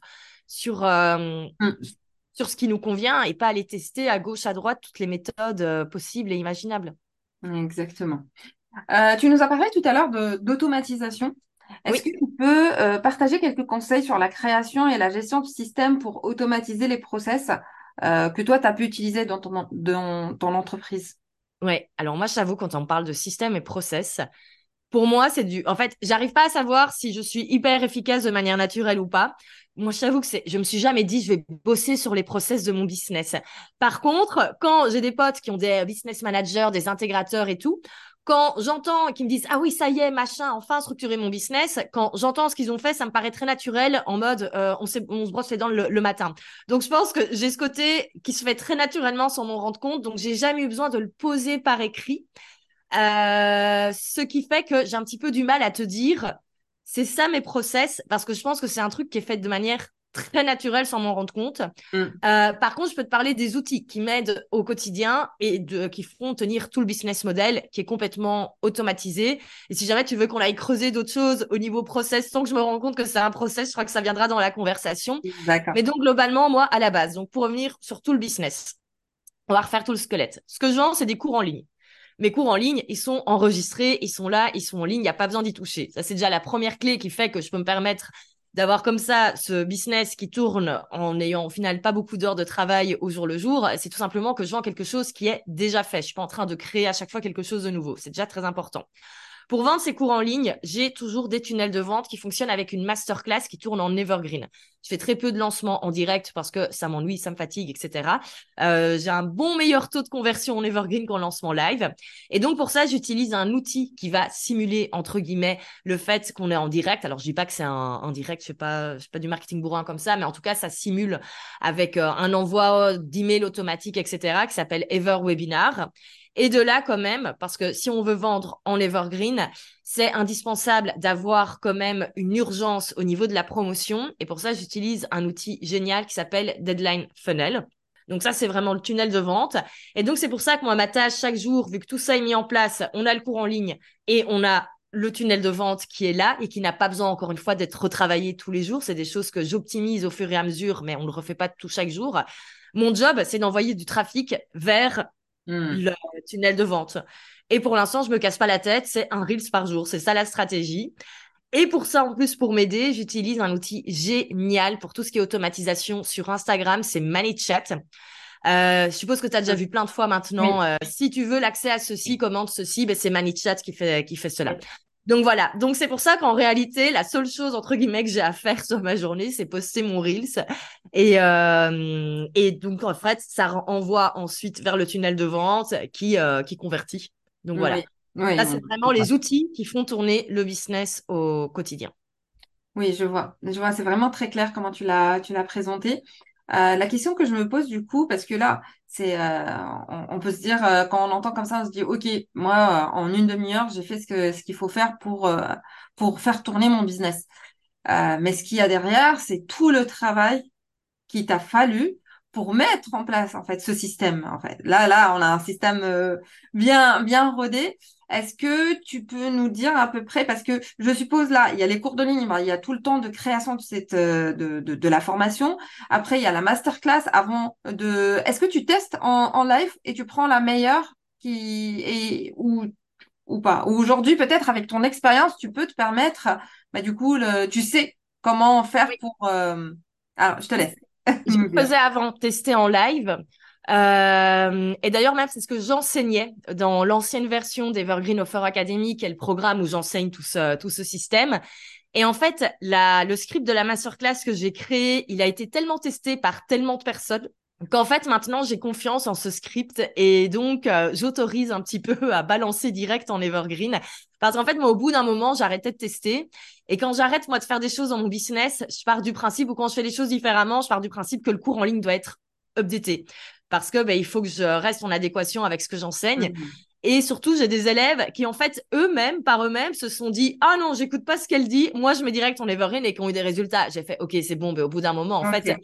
sur, euh, mm. sur ce qui nous convient et pas aller tester à gauche, à droite toutes les méthodes euh, possibles et imaginables. Exactement. Euh, tu nous as parlé tout à l'heure d'automatisation. Est-ce que tu peux partager quelques conseils sur la création et la gestion de systèmes pour automatiser les process que toi, tu as pu utiliser dans ton, dans ton entreprise Oui, alors moi, j'avoue, quand on parle de système et process, pour moi, c'est du. En fait, j'arrive pas à savoir si je suis hyper efficace de manière naturelle ou pas. Moi, je t'avoue que c'est. Je me suis jamais dit je vais bosser sur les process de mon business. Par contre, quand j'ai des potes qui ont des business managers, des intégrateurs et tout, quand j'entends qu'ils me disent ah oui ça y est machin enfin structurer mon business quand j'entends ce qu'ils ont fait ça me paraît très naturel en mode euh, on, on se brosse les dents le, le, matin donc je pense que j'ai ce côté qui se fait très naturellement sans m'en rendre compte donc j'ai jamais eu besoin de le poser par écrit euh, ce qui fait que j'ai un petit peu du mal à te dire, c'est ça mes process, parce que je pense que c'est un truc qui est fait de manière très naturelle sans m'en rendre compte. Mm. Euh, par contre, je peux te parler des outils qui m'aident au quotidien et de, qui font tenir tout le business model qui est complètement automatisé. Et si jamais tu veux qu'on aille creuser d'autres choses au niveau process sans que je me rende compte que c'est un process, je crois que ça viendra dans la conversation. Mais donc, globalement, moi, à la base, donc pour revenir sur tout le business, on va refaire tout le squelette. Ce que je vends, c'est des cours en ligne mes cours en ligne, ils sont enregistrés, ils sont là, ils sont en ligne, il n'y a pas besoin d'y toucher. Ça, c'est déjà la première clé qui fait que je peux me permettre d'avoir comme ça ce business qui tourne en n'ayant au final pas beaucoup d'heures de travail au jour le jour, c'est tout simplement que je vends quelque chose qui est déjà fait. Je suis pas en train de créer à chaque fois quelque chose de nouveau. C'est déjà très important. Pour vendre ces cours en ligne, j'ai toujours des tunnels de vente qui fonctionnent avec une masterclass qui tourne en evergreen. Je fais très peu de lancements en direct parce que ça m'ennuie, ça me fatigue, etc. Euh, j'ai un bon meilleur taux de conversion en evergreen qu'en lancement live. Et donc pour ça, j'utilise un outil qui va simuler entre guillemets le fait qu'on est en direct. Alors je dis pas que c'est un, direct, je fais pas, je pas du marketing bourrin comme ça, mais en tout cas ça simule avec euh, un envoi d'email automatique, etc. qui s'appelle Ever Webinar. Et de là, quand même, parce que si on veut vendre en evergreen, c'est indispensable d'avoir quand même une urgence au niveau de la promotion. Et pour ça, j'utilise un outil génial qui s'appelle Deadline Funnel. Donc ça, c'est vraiment le tunnel de vente. Et donc, c'est pour ça que moi, ma tâche chaque jour, vu que tout ça est mis en place, on a le cours en ligne et on a le tunnel de vente qui est là et qui n'a pas besoin, encore une fois, d'être retravaillé tous les jours. C'est des choses que j'optimise au fur et à mesure, mais on ne le refait pas tout chaque jour. Mon job, c'est d'envoyer du trafic vers Hmm. le tunnel de vente. Et pour l'instant, je me casse pas la tête, c'est un Reels par jour. C'est ça la stratégie. Et pour ça, en plus, pour m'aider, j'utilise un outil génial pour tout ce qui est automatisation sur Instagram, c'est ManyChat. Euh, je suppose que tu as déjà vu plein de fois maintenant. Euh, si tu veux l'accès à ceci, commande ceci, ben c'est ManyChat qui fait, qui fait cela. Donc voilà, donc c'est pour ça qu'en réalité, la seule chose entre guillemets que j'ai à faire sur ma journée, c'est poster mon Reels. Et, euh, et donc en fait, ça envoie ensuite vers le tunnel de vente qui, euh, qui convertit. Donc voilà. Oui, Là, c'est vraiment les outils qui font tourner le business au quotidien. Oui, je vois. Je vois, c'est vraiment très clair comment tu l'as, tu l'as présenté. Euh, la question que je me pose du coup, parce que là, c'est, euh, on, peut se dire euh, quand on entend comme ça, on se dit, ok, moi, en une demi-heure, j'ai fait ce que ce qu'il faut faire pour pour faire tourner mon business. mais ce qu'il y a derrière, c'est tout le travail qu'il t'a fallu pour mettre en place en fait ce système. En fait, là, là, on a un système bien bien rodé. Est-ce que tu peux nous dire à peu près, parce que je suppose là, il y a les cours de ligne, il y a tout le temps de création de cette euh, de, de, de la formation. Après, il y a la masterclass avant de. Est-ce que tu testes en, en live et tu prends la meilleure qui est ou ou pas? Ou aujourd'hui, peut-être avec ton expérience, tu peux te permettre, bah, du coup, le, tu sais comment faire pour. Euh... Alors, je te laisse. Je faisais avant tester en live. Euh, et d'ailleurs, même, c'est ce que j'enseignais dans l'ancienne version d'Evergreen Offer Academy, qui est le programme où j'enseigne tout ce, tout ce système. Et en fait, la, le script de la masterclass que j'ai créé, il a été tellement testé par tellement de personnes qu'en fait, maintenant, j'ai confiance en ce script et donc euh, j'autorise un petit peu à balancer direct en Evergreen. Parce qu'en fait, moi, au bout d'un moment, j'arrêtais de tester. Et quand j'arrête, moi, de faire des choses dans mon business, je pars du principe, ou quand je fais les choses différemment, je pars du principe que le cours en ligne doit être updaté parce que ben, il faut que je reste en adéquation avec ce que j'enseigne. Mhm. Et surtout, j'ai des élèves qui, en fait, eux-mêmes, par eux-mêmes, se sont dit Ah non, j'écoute pas ce qu'elle dit. Moi, je mets direct en Evergreen et qui ont eu des résultats. J'ai fait Ok, c'est bon, mais au bout d'un moment, en fait,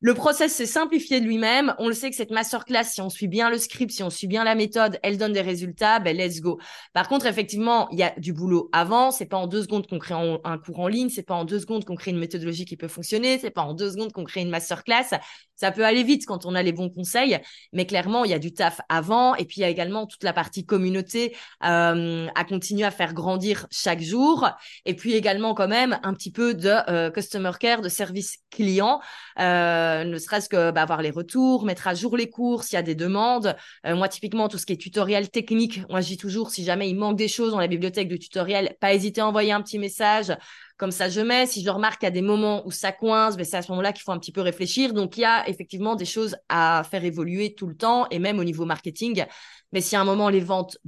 le process s'est simplifié de lui-même. On le sait que cette masterclass, si on suit bien le script, si on suit bien la méthode, elle donne des résultats. Ben let's go. Par contre, effectivement, il y a du boulot avant. C'est pas en deux secondes qu'on crée un cours en ligne. C'est pas en deux secondes qu'on crée une méthodologie qui peut fonctionner. C'est pas en deux secondes qu'on crée une masterclass. Ça peut aller vite quand on a les bons conseils, mais clairement, il y a du taf avant. Et puis, il y a également toute la partie communauté euh, à continuer à faire grandir chaque jour. Et puis également, quand même, un petit peu de euh, customer care, de service client. Euh, euh, ne serait-ce que bah, avoir les retours, mettre à jour les cours s'il y a des demandes. Euh, moi, typiquement, tout ce qui est tutoriel technique, moi, je dis toujours, si jamais il manque des choses dans la bibliothèque de tutoriel, pas hésiter à envoyer un petit message. Comme ça, je mets. Si je remarque qu'il y a des moments où ça coince, ben, c'est à ce moment-là qu'il faut un petit peu réfléchir. Donc, il y a effectivement des choses à faire évoluer tout le temps et même au niveau marketing. Mais si à un moment les ventes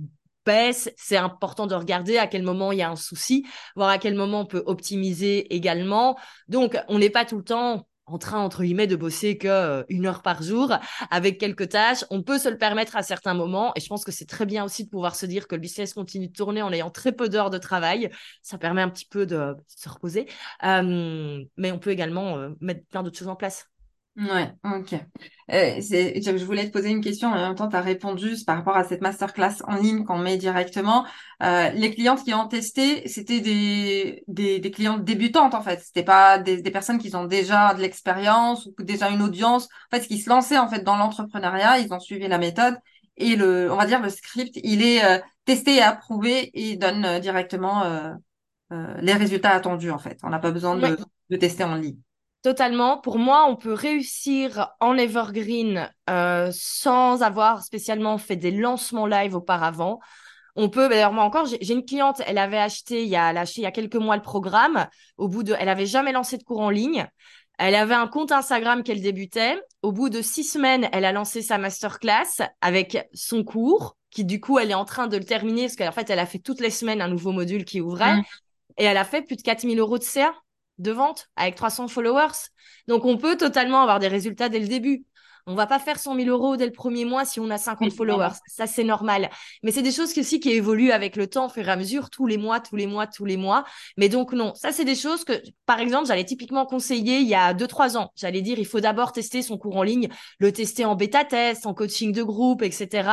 baissent, c'est important de regarder à quel moment il y a un souci, voir à quel moment on peut optimiser également. Donc, on n'est pas tout le temps en train, entre guillemets, de bosser que euh, une heure par jour avec quelques tâches. On peut se le permettre à certains moments. Et je pense que c'est très bien aussi de pouvoir se dire que le business continue de tourner en ayant très peu d'heures de travail. Ça permet un petit peu de, se reposer. Mais on peut également euh, mettre plein d'autres choses en place. Ouais, ok. Euh, je voulais te poser une question, mais en même temps, tu as répondu par rapport à cette masterclass en ligne qu'on met directement. Euh, les clientes qui ont testé, c'était des, des, des, clientes débutantes, en fait. C'était pas des, des personnes qui ont déjà de l'expérience ou déjà une audience. En fait, qui se lançaient, en fait, dans l'entrepreneuriat, ils ont suivi la méthode. Et le, on va dire, le script, il est euh, testé et approuvé et donne euh, directement euh, les résultats attendus, en fait. On n'a pas besoin de, de tester en ligne. Totalement. Pour moi, on peut réussir en evergreen euh, sans avoir spécialement fait des lancements live auparavant. On peut, d'ailleurs, moi encore, j'ai une cliente, elle avait acheté il y a, acheté il y a quelques mois le programme. Au bout de, elle avait jamais lancé de cours en ligne. Elle avait un compte Instagram qu'elle débutait. Au bout de six semaines, elle a lancé sa masterclass avec son cours, qui du coup, elle est en train de le terminer parce qu'en fait, elle a fait toutes les semaines un nouveau module qui ouvrait. Mmh. Et elle a fait plus de 4000 euros de CA de vente avec 300 followers. Donc, on peut totalement avoir des résultats dès le début. On va pas faire 100 000 euros dès le premier mois si on a 50 followers. Ça, c'est normal. Mais c'est des choses qui aussi qui évoluent avec le temps, au fur et à mesure, tous les mois, tous les mois, tous les mois. Mais donc, non. Ça, c'est des choses que, par exemple, j'allais typiquement conseiller il y a 2-3 ans. J'allais dire, il faut d'abord tester son cours en ligne, le tester en bêta-test, en coaching de groupe, etc.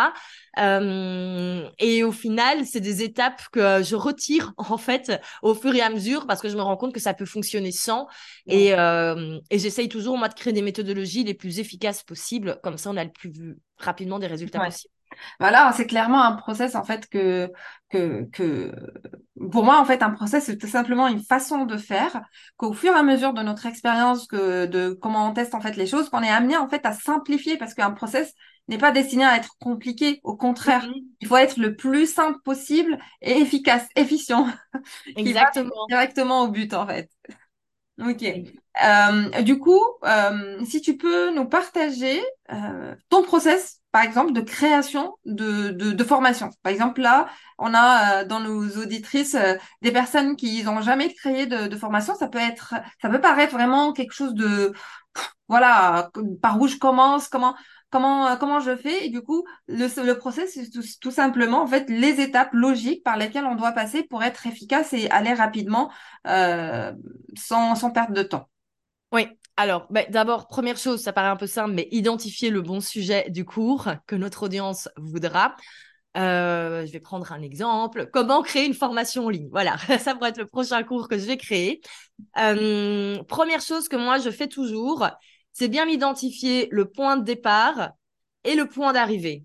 Euh, et au final, c'est des étapes que je retire en fait au fur et à mesure parce que je me rends compte que ça peut fonctionner sans. Et, euh, et j'essaye toujours moi de créer des méthodologies les plus efficaces possibles. Comme ça, on a le plus rapidement des résultats possibles. Voilà, c'est clairement un process en fait que, que, que pour moi en fait un process c'est tout simplement une façon de faire qu'au fur et à mesure de notre expérience que de comment on teste en fait les choses qu'on est amené en fait à simplifier parce qu'un process n'est pas destiné à être compliqué. Au contraire, mm-hmm. il faut être le plus simple possible et efficace, efficient. Exactement. directement au but, en fait. Ok. Euh, du coup, euh, si tu peux nous partager euh, ton process par exemple, de création de, de, formation. Par exemple, là, on a euh, dans nos auditrices euh, des personnes qui n'ont jamais créé de, formation. Ça peut être, ça peut paraître vraiment quelque chose de, voilà, par où je commence, comment, comment, comment je fais. Et du coup, le, le process, c'est tout, tout, simplement, en fait, les étapes logiques par lesquelles on doit passer pour être efficace et aller rapidement euh, sans, sans perdre de temps. Oui, alors, bah, d'abord, première chose, ça paraît un peu simple, mais identifier le bon sujet du cours que notre audience voudra. Euh, je vais prendre un exemple. Comment créer une formation en ligne? Voilà, ça pourrait être le prochain cours que je vais créer. Euh, première chose que moi, je fais toujours, c'est bien identifier le point de départ et le point d'arrivée.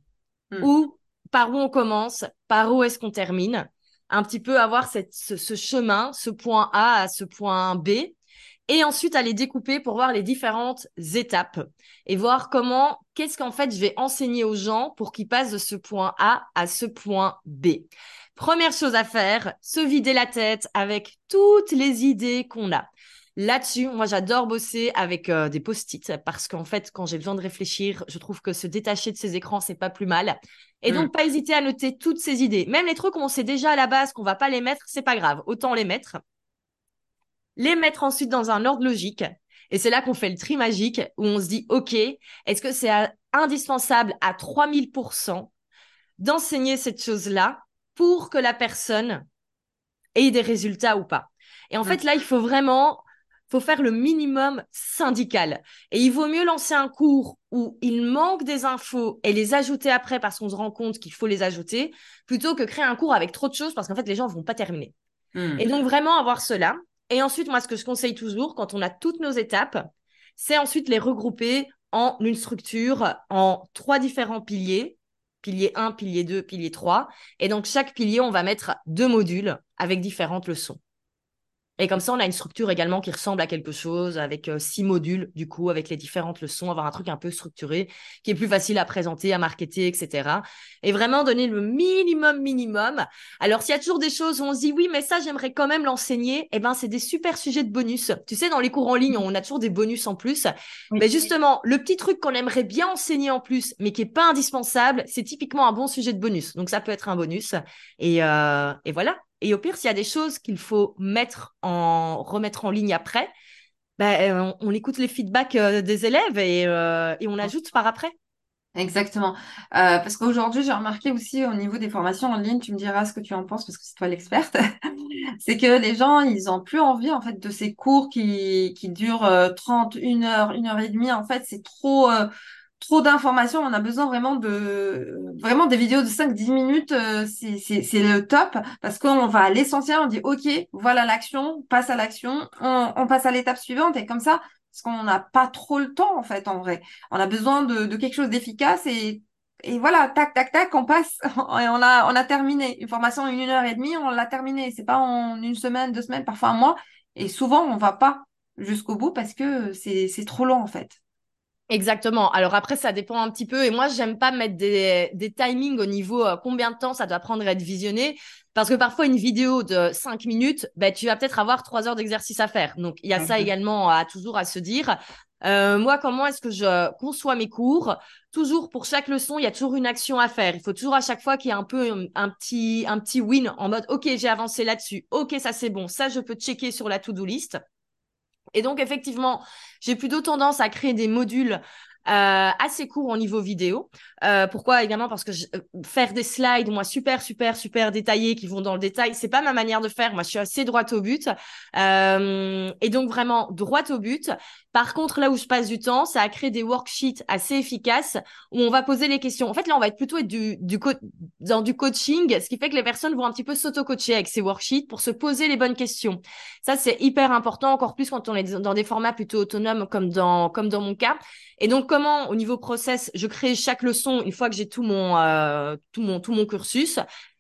Hmm. Ou par où on commence, par où est-ce qu'on termine? Un petit peu avoir cette, ce chemin, ce point A à ce point B et ensuite à les découper pour voir les différentes étapes et voir comment, qu'est-ce qu'en fait je vais enseigner aux gens pour qu'ils passent de ce point A à ce point B. Première chose à faire, se vider la tête avec toutes les idées qu'on a. Là-dessus, moi, j'adore bosser avec euh, des post-it parce qu'en fait, quand j'ai besoin de réfléchir, je trouve que se détacher de ces écrans, c'est pas plus mal. Et donc, mm. pas hésiter à noter toutes ces idées. Même les trucs qu'on sait déjà à la base qu'on va pas les mettre, c'est pas grave. Autant les mettre les mettre ensuite dans un ordre logique. Et c'est là qu'on fait le tri magique où on se dit, OK, est-ce que c'est indispensable à 3000% d'enseigner cette chose-là pour que la personne ait des résultats ou pas? Et en fait, là, il faut vraiment faut faire le minimum syndical. Et il vaut mieux lancer un cours où il manque des infos et les ajouter après parce qu'on se rend compte qu'il faut les ajouter, plutôt que créer un cours avec trop de choses parce qu'en fait, les gens ne vont pas terminer. Hmm. Et donc, vraiment avoir cela. Et ensuite, moi, ce que je conseille toujours, quand on a toutes nos étapes, c'est ensuite les regrouper en une structure, en trois différents piliers. Pilier 1, pilier 2, pilier 3. Et donc, chaque pilier, on va mettre deux modules avec différentes leçons. Et comme ça, on a une structure également qui ressemble à quelque chose avec euh, six modules, du coup, avec les différentes leçons, avoir un truc un peu structuré, qui est plus facile à présenter, à marketer, etc. Et vraiment donner le minimum, minimum. Alors, s'il y a toujours des choses où on se dit, oui, mais ça, j'aimerais quand même l'enseigner, eh ben, c'est des super sujets de bonus. Tu sais, dans les cours en ligne, on a toujours des bonus en plus. Mais justement, le petit truc qu'on aimerait bien enseigner en plus, mais qui est pas indispensable, c'est typiquement un bon sujet de bonus. Donc, ça peut être un bonus. Et, euh, et voilà. Et au pire, s'il y a des choses qu'il faut mettre en, remettre en ligne après, ben, on, écoute les feedbacks euh, des élèves et, euh, et on ajoute par après. Exactement. Euh, parce qu'aujourd'hui, j'ai remarqué aussi au niveau des formations en ligne, tu me diras ce que tu en penses parce que c'est toi l'experte, c'est que les gens, ils ont plus envie en fait de ces cours qui, qui durent 30, une heure, une heure et demie. En fait, c'est trop, trop d'informations. On a besoin vraiment de vraiment des vidéos de 5-10 minutes. Euh, c'est le top parce qu'on va à l'essentiel. On dit OK, voilà l'action, on passe à l'action, on, passe à l'étape suivante et comme ça, parce qu'on n'a pas trop le temps en fait en vrai. On a besoin de, de quelque chose d'efficace et et voilà, tac, tac, tac, on passe, on a, on a terminé. Une formation une heure et demie, on l'a terminé. C'est pas en une semaine, deux semaines, parfois un mois. Et souvent, on va pas jusqu'au bout parce que c'est trop long, en fait. Exactement. Alors après, ça dépend un petit peu. Et moi, j'aime pas mettre des, des timings au niveau euh, combien de temps ça doit prendre à être visionné. Parce que parfois, une vidéo de 5 minutes, ben, tu vas peut-être avoir 3 heures d'exercice à faire. Donc, il y a ça mhm. également à toujours à se dire. Euh, moi, comment est-ce que je conçois mes cours? Toujours pour chaque leçon, il y a toujours une action à faire. Il faut toujours à chaque fois qu'il y ait un peu un, petit un petit win en mode OK, j'ai avancé là-dessus. OK, ça c'est bon. Ça, je peux checker sur la to-do list. Et donc, effectivement, j'ai plutôt tendance à créer des modules euh, assez courts au niveau vidéo. Euh, pourquoi également Parce que euh, faire des slides, moi, super, super, super détaillés qui vont dans le détail, c'est pas ma manière de faire. Moi, je suis assez droite au but. Euh, et donc, vraiment, droite au but. Par contre, là où je passe du temps, c'est à créer des worksheets assez efficaces où on va poser les questions. En fait, là, on va être plutôt être du, du dans du coaching, ce qui fait que les personnes vont un petit peu s'auto-coacher avec ces worksheets pour se poser les bonnes questions. Ça, c'est hyper important, encore plus quand on est dans des formats plutôt autonomes comme dans, comme dans mon cas. Et donc, comment, au niveau process, je crée chaque leçon une fois que j'ai tout mon, euh, tout mon, tout mon cursus?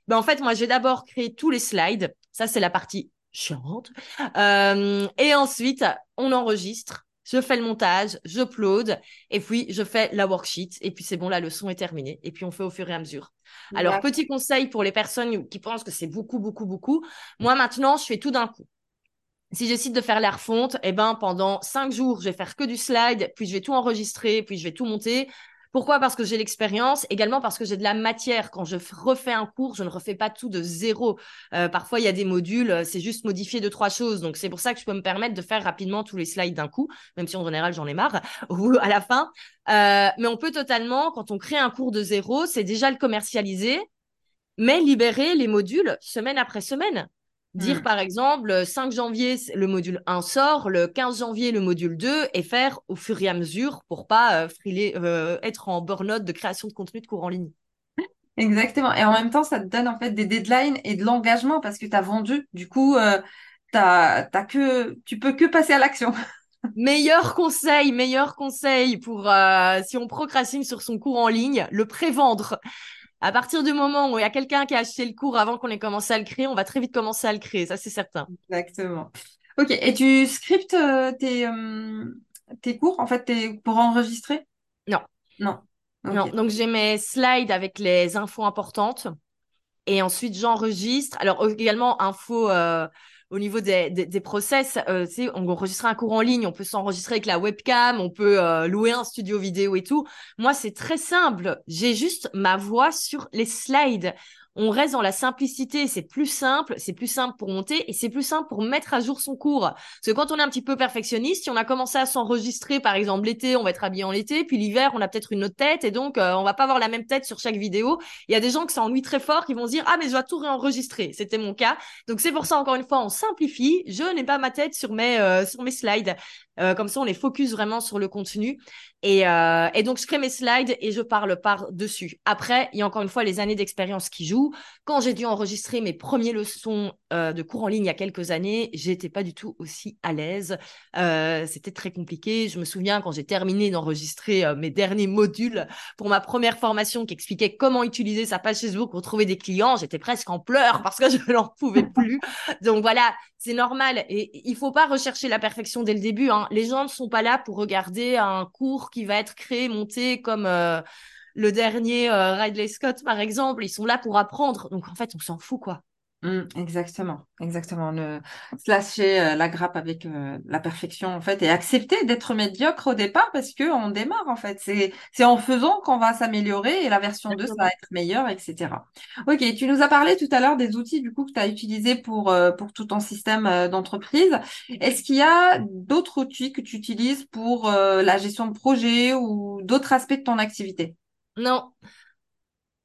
Ben, en fait, moi, je vais d'abord créer tous les slides. Ça, c'est la partie chiante. Euh, et ensuite, on enregistre je fais le montage, j'upload, et puis je fais la worksheet, et puis c'est bon, la leçon est terminée, et puis on fait au fur et à mesure. Alors, petit conseil pour les personnes qui pensent que c'est beaucoup, beaucoup, beaucoup. Moi, maintenant, je fais tout d'un coup. Si je de faire la refonte, eh ben, pendant cinq jours, je vais faire que du slide, puis je vais tout enregistrer, puis je vais tout monter. Pourquoi? Parce que j'ai l'expérience, également parce que j'ai de la matière. Quand je refais un cours, je ne refais pas tout de zéro. Euh, parfois, il y a des modules, euh, c'est juste modifier deux, trois choses. Donc, c'est pour ça que je peux me permettre de faire rapidement tous les slides d'un coup, même si en général, j'en ai marre ou à la fin. Euh, mais on peut totalement, quand on crée un cours de zéro, c'est déjà le commercialiser, mais libérer les modules semaine après semaine. Dire Hmm. par exemple, le 5 janvier, le module 1 sort, le 15 janvier, le module 2, et faire au fur et à mesure pour pas euh, friler, euh, être en burn-out de création de contenu de cours en ligne. Exactement. Et en même temps, ça te donne en fait des deadlines et de l'engagement parce que tu as vendu. Du coup, euh, que, tu peux que passer à l'action. Meilleur conseil, meilleur conseil pour euh, si on procrastine sur son cours en ligne, le prévendre. À partir du moment où il y a quelqu'un qui a acheté le cours avant qu'on ait commencé à le créer, on va très vite commencer à le créer, ça c'est certain. Exactement. Ok. Et tu scriptes euh, tes, euh, tes cours en fait tes, pour enregistrer? Non, Non. non. Donc j'ai mes slides avec les infos importantes. Et ensuite, j'enregistre. Alors, également, info euh, au niveau des, des, process. Euh, tu on enregistre un cours en ligne, on peut s'enregistrer avec la webcam, on peut euh, louer un studio vidéo et tout. Moi, c'est très simple. J'ai juste ma voix sur les slides. On reste dans la simplicité, c'est plus simple, c'est plus simple pour monter et c'est plus simple pour mettre à jour son cours. Parce que quand on est un petit peu perfectionniste, si on a commencé à s'enregistrer, par exemple l'été, on va être habillé en été, puis l'hiver, on a peut-être une autre tête et donc euh, on va pas avoir la même tête sur chaque vidéo. Il y a des gens qui s'ennuient très fort, qui vont se dire ah mais je dois tout réenregistrer. C'était mon cas. Donc c'est pour ça encore une fois on simplifie. Je n'ai pas ma tête sur mes euh, sur mes slides. Euh, comme ça on est focus vraiment sur le contenu. Et, euh, et donc je crée mes slides et je parle par dessus. Après il y a encore une fois les années d'expérience qui jouent. Quand j'ai dû enregistrer mes premiers leçons euh, de cours en ligne il y a quelques années, j'étais pas du tout aussi à l'aise. C'était très compliqué. Je me souviens quand j'ai terminé d'enregistrer mes derniers modules pour ma première formation qui expliquait comment utiliser sa page Facebook pour trouver des clients, j'étais presque en pleurs parce que je n'en pouvais plus. Donc voilà, c'est normal. Et il faut pas rechercher la perfection dès le début. Hein. Les gens ne sont pas là pour regarder un cours qui va être créé, monté comme euh, le dernier euh, Ridley Scott, par exemple. Ils sont là pour apprendre. Donc en fait, on s'en fout, quoi. Mm, exactement, exactement. Ne se lâcher euh, la grappe avec euh, la perfection en fait et accepter d'être médiocre au départ parce que on démarre en fait. C'est c'est en faisant qu'on va s'améliorer et la version 2 ça va être meilleure, etc. Ok, tu nous as parlé tout à l'heure des outils du coup que tu as utilisés pour euh, pour tout ton système d'entreprise. Est-ce qu'il y a d'autres outils que tu utilises pour la gestion de projet ou d'autres aspects de ton activité? Non,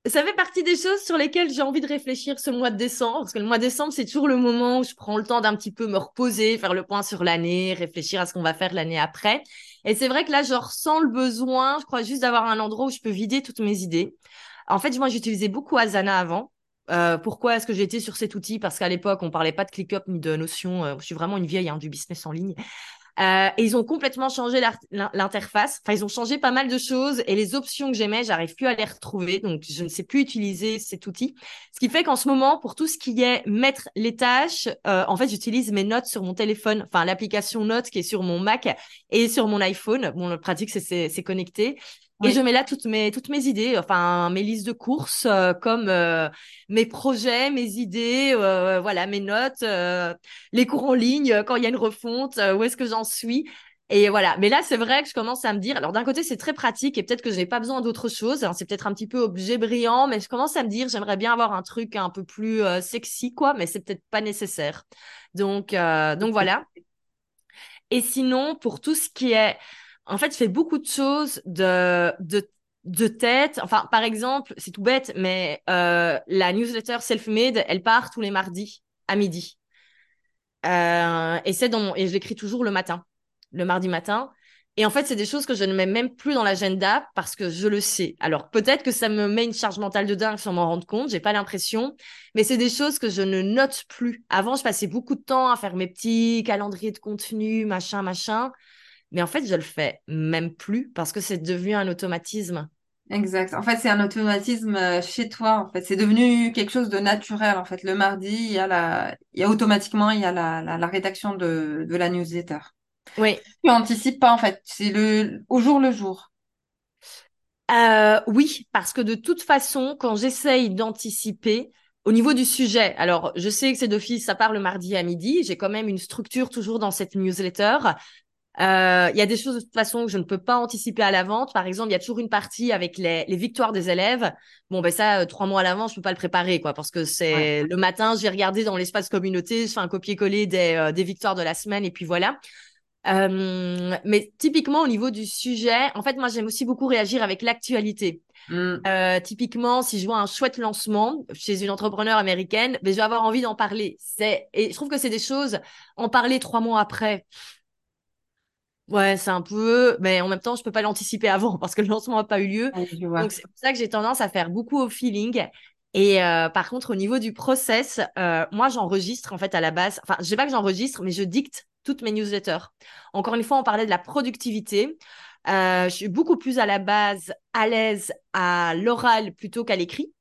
Ça fait partie des choses sur lesquelles j'ai envie de réfléchir ce mois de décembre, parce que le mois de décembre, c'est toujours le moment où je prends le temps d'un petit peu me reposer, faire le point sur l'année, réfléchir à ce qu'on va faire l'année après. Et c'est vrai que là, je ressens le besoin, je crois juste d'avoir un endroit où je peux vider toutes mes idées. En fait, moi, j'utilisais beaucoup Asana avant. Euh, pourquoi est-ce que été sur cet outil? Parce qu'à l'époque, on parlait pas de ClickUp ni de Notion. Euh, je suis vraiment une vieille hein, du business en ligne. Euh, ils ont complètement changé l'interface. Enfin, ils ont changé pas mal de choses et les options que j'aimais, j'arrive plus à les retrouver. Donc, je ne sais plus utiliser cet outil. Ce qui fait qu'en ce moment, pour tout ce qui est mettre les tâches, euh, en fait, j'utilise mes notes sur mon téléphone, enfin l'application Notes qui est sur mon Mac et sur mon iPhone. Bon, le pratique, c'est connecté. Et je mets là toutes mes toutes mes idées, enfin mes listes de courses, euh, comme euh, mes projets, mes idées, euh, voilà mes notes. euh, les cours en ligne, euh, quand il y a une refonte, euh, où est-ce que j'en suis. Et voilà. Mais là, c'est vrai que je commence à me dire, alors d'un côté, c'est très pratique et peut-être que je n'ai pas besoin d'autre chose. hein, c'est peut-être un petit peu objet brillant, mais je commence à me dire, j'aimerais bien avoir un truc un peu plus sexy, quoi, mais c'est peut-être pas nécessaire. Donc, euh, donc voilà. Et sinon, pour tout ce qui est, en fait, je fais beaucoup de choses de, de, de tête. Enfin, par exemple, c'est tout bête, mais euh, la newsletter Self-Made, elle part tous les mardis à midi. Euh, et c'est dans mon... et je l'écris toujours le matin, le mardi matin. Et en fait, c'est des choses que je ne mets même plus dans l'agenda parce que je le sais. Alors peut-être que ça me met une charge mentale de dingue sans m'en rendre compte, j'ai pas l'impression, mais c'est des choses que je ne note plus. Avant, je passais beaucoup de temps à faire mes petits calendriers de contenu, machin, machin. Mais en fait, je le fais même plus parce que c'est devenu un automatisme. Exact. En fait, c'est un automatisme euh, chez toi. En fait, c'est devenu quelque chose de naturel. En fait, le mardi, il y a la, il y a automatiquement, il y a la, la, la rédaction de, de la newsletter. Oui, Tu anticipes pas, en fait. C'est le, au jour le jour. Euh, oui, parce que de toute façon, quand j'essaye d'anticiper au niveau du sujet, alors je sais que c'est d'office, ça part le mardi à midi, j'ai quand même une structure toujours dans cette newsletter. Euh, il y a des choses de toute façon que je ne peux pas anticiper à l'avance. Par exemple, il y a toujours une partie avec les, les victoires des élèves. Bon, ben ça, euh, trois mois à l'avance, je peux pas le préparer, quoi, parce que c'est le matin, j'ai regardé dans l'espace communauté, je fais un copier-coller des, euh, des victoires de la semaine, et puis voilà. Euh, mais typiquement au niveau du sujet, en fait, moi j'aime aussi beaucoup réagir avec l'actualité. Mm. Euh, typiquement, si je vois un chouette lancement chez une entrepreneur américaine, ben, je vais avoir envie d'en parler. C'est et je trouve que c'est des choses en parler trois mois après. Ouais, c'est un peu, mais en même temps, je peux pas l'anticiper avant parce que le lancement n'a pas eu lieu. Ouais. Donc c'est pour ça que j'ai tendance à faire beaucoup au feeling. Et euh, par contre, au niveau du process, euh, moi, j'enregistre en fait à la base. Enfin, je sais pas que j'enregistre, mais je dicte toutes mes newsletters. Encore une fois, on parlait de la productivité. Euh, je suis beaucoup plus à la base à l'aise à l'oral plutôt qu'à l'écrit.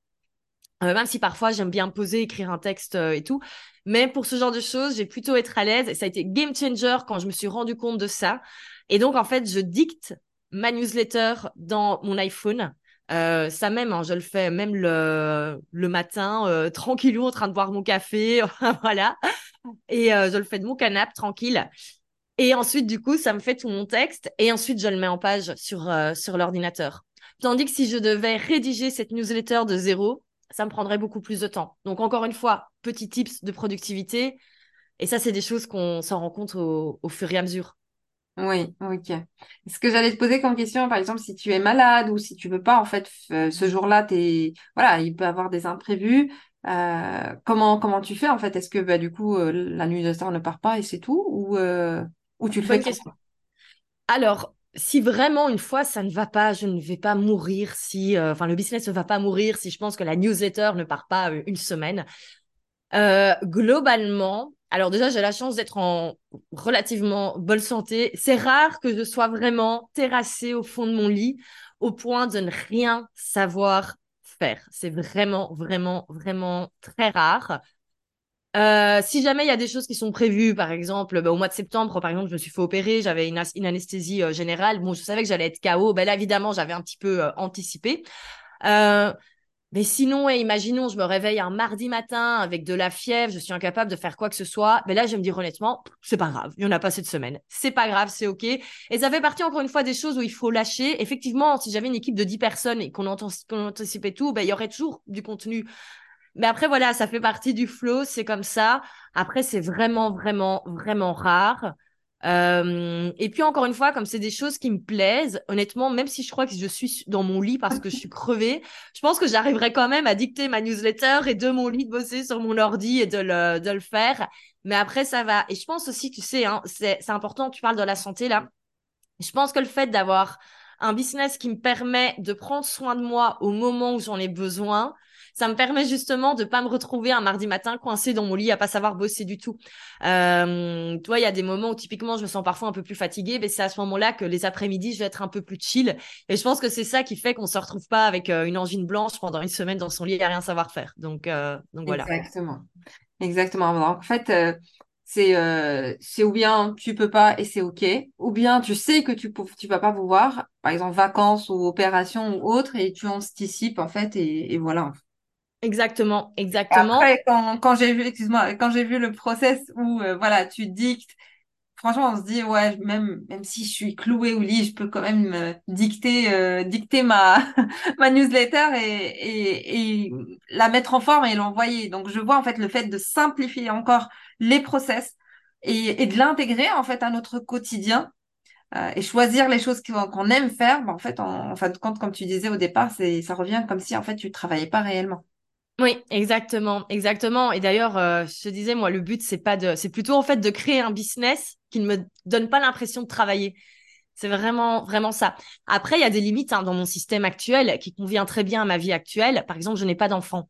Euh, même si parfois j'aime bien poser, écrire un texte euh, et tout. Mais pour ce genre de choses, j'ai plutôt être à l'aise. Et ça a été game changer quand je me suis rendu compte de ça. Et donc, en fait, je dicte ma newsletter dans mon iPhone. Euh, ça même, hein, je le fais même le, le matin, euh, tranquillou, en train de boire mon café, voilà. Et euh, je le fais de mon canapé, tranquille. Et ensuite, du coup, ça me fait tout mon texte. Et ensuite, je le mets en page sur, euh, sur l'ordinateur. Tandis que si je devais rédiger cette newsletter de zéro, ça me prendrait beaucoup plus de temps. Donc, encore une fois, petit tips de productivité. Et ça, c'est des choses qu'on s'en rend compte au, au fur et à mesure. Oui, ok. Ce que j'allais te poser comme question, par exemple, si tu es malade ou si tu veux pas, en fait, f- ce jour-là, t'es, voilà, il peut y avoir des imprévus. Euh, comment, comment tu fais, en fait? Est-ce que, bah, du coup, euh, la newsletter ne part pas et c'est tout? Ou, euh, ou tu le fais Bonne question. Alors, si vraiment une fois ça ne va pas, je ne vais pas mourir si, euh, enfin, le business ne va pas mourir si je pense que la newsletter ne part pas euh, une semaine. Euh, globalement, alors déjà, j'ai la chance d'être en relativement bonne santé. C'est rare que je sois vraiment terrassée au fond de mon lit au point de ne rien savoir faire. C'est vraiment, vraiment, vraiment très rare. Euh, si jamais il y a des choses qui sont prévues, par exemple, bah, au mois de septembre, par exemple, je me suis fait opérer, j'avais une, anesthésie euh, générale. Bon, je savais que j'allais être KO. Ben là, évidemment, j'avais un petit peu euh, anticipé. Mais sinon, imaginons, je me réveille un mardi matin avec de la fièvre, je suis incapable de faire quoi que ce soit. Mais là, je vais me dire honnêtement, c'est pas grave, il y en a pas cette semaine. C'est pas grave, c'est OK. Et ça fait partie, encore une fois, des choses où il faut lâcher. Effectivement, si j'avais une équipe de 10 personnes et qu'on anticipait tout, ben, il y aurait toujours du contenu. Mais après, voilà, ça fait partie du flow, c'est comme ça. Après, c'est vraiment, vraiment, vraiment rare. Euh, et puis encore une fois, comme c'est des choses qui me plaisent, honnêtement, même si je crois que je suis dans mon lit parce que je suis crevée, je pense que j'arriverai quand même à dicter ma newsletter et de mon lit de bosser sur mon ordi et de le, de le faire. Mais après, ça va. Et je pense aussi, tu sais, hein, c'est, important, tu parles de la santé là. Je pense que le fait d'avoir un business qui me permet de prendre soin de moi au moment où j'en ai besoin, ça me permet justement de pas me retrouver un mardi matin coincé dans mon lit à pas savoir bosser du tout. Euh, toi, il y a des moments où typiquement je me sens parfois un peu plus fatiguée, mais c'est à ce moment-là que les après-midi je vais être un peu plus chill. Et je pense que c'est ça qui fait qu'on se retrouve pas avec euh, une angine blanche pendant une semaine dans son lit à rien savoir faire. Donc, euh, donc voilà. Exactement. Exactement. En fait, euh, c'est euh, c'est ou bien tu peux pas et c'est OK, ou bien tu sais que tu tu vas pas pouvoir, par exemple vacances ou opérations ou autre, et tu anticipes en fait, et voilà. Exactement, exactement. Après, quand, quand j'ai vu, excuse-moi, quand j'ai vu le process où euh, voilà, tu dictes, franchement, on se dit ouais, même même si je suis clouée au lit, je peux quand même euh, dicter euh, dicter ma ma newsletter et, et et la mettre en forme et l'envoyer. Donc je vois en fait le fait de simplifier encore les process et et de l'intégrer en fait à notre quotidien euh, et choisir les choses qu'on aime faire. Ben, en fait, en, en fin de compte, comme tu disais au départ, c'est ça revient comme si en fait tu travaillais pas réellement. Oui, exactement, exactement. Et d'ailleurs, euh, je te disais, moi, le but, c'est pas de, c'est plutôt en fait de créer un business qui ne me donne pas l'impression de travailler. C'est vraiment, vraiment ça. Après, il y a des limites hein, dans mon système actuel qui convient très bien à ma vie actuelle. Par exemple, je n'ai pas d'enfant.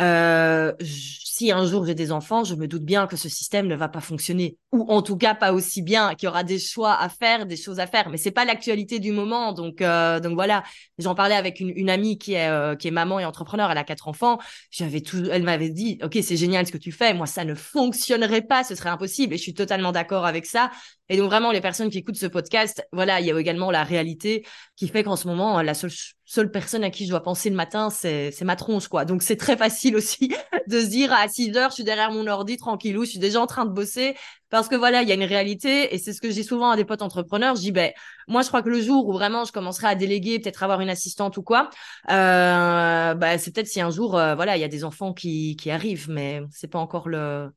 Euh, si un jour j'ai des enfants, je me doute bien que ce système ne va pas fonctionner, ou en tout cas pas aussi bien, qu'il y aura des choix à faire, des choses à faire. Mais c'est pas l'actualité du moment, donc euh, donc voilà. J'en parlais avec une, une amie qui est euh, qui est maman et entrepreneur. Elle a quatre enfants. J'avais tout, elle m'avait dit, ok, c'est génial ce que tu fais. Moi, ça ne fonctionnerait pas, ce serait impossible. Et je suis totalement d'accord avec ça. Et donc vraiment, les personnes qui écoutent ce podcast, voilà, il y a également la réalité qui fait qu'en ce moment, la seule, seule personne à qui je dois penser le matin, c'est ma tronche, quoi. Donc c'est très facile aussi de se dire à 6 heures, je suis derrière mon ordi, tranquillou, je suis déjà en train de bosser. Parce que voilà, il y a une réalité, et c'est ce que dis souvent à des potes entrepreneurs, je dis, ben, moi, je crois que le jour où vraiment je commencerai à déléguer, peut-être avoir une assistante ou quoi, euh, bah, c'est peut-être si un jour, euh, voilà, il y a des enfants qui, qui arrivent, mais c'est pas encore le,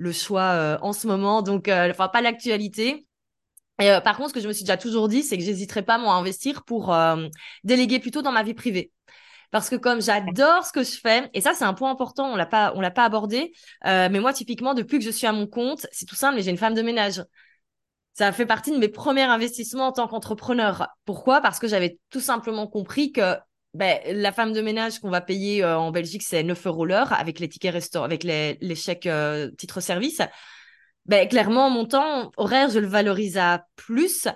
le choix euh, en ce moment, donc euh, enfin pas l'actualité. Et, euh, par contre, ce que je me suis déjà toujours dit, c'est que j'hésiterai pas moi à investir pour déléguer plutôt dans ma vie privée parce que comme j'adore ce que je fais, et ça c'est un point important, on l'a pas, on l'a pas abordé, mais moi typiquement depuis que je suis à mon compte, c'est tout simple, mais j'ai une femme de ménage. Ça fait partie de mes premiers investissements en tant qu'entrepreneur. Pourquoi? Parce que j'avais tout simplement compris que ben, la femme de ménage qu'on va payer euh, en Belgique, c'est 9 euros l'heure avec les tickets restaurants, avec les, les chèques euh, titres-service. Ben, clairement, mon temps horaire, je le valorise à plus.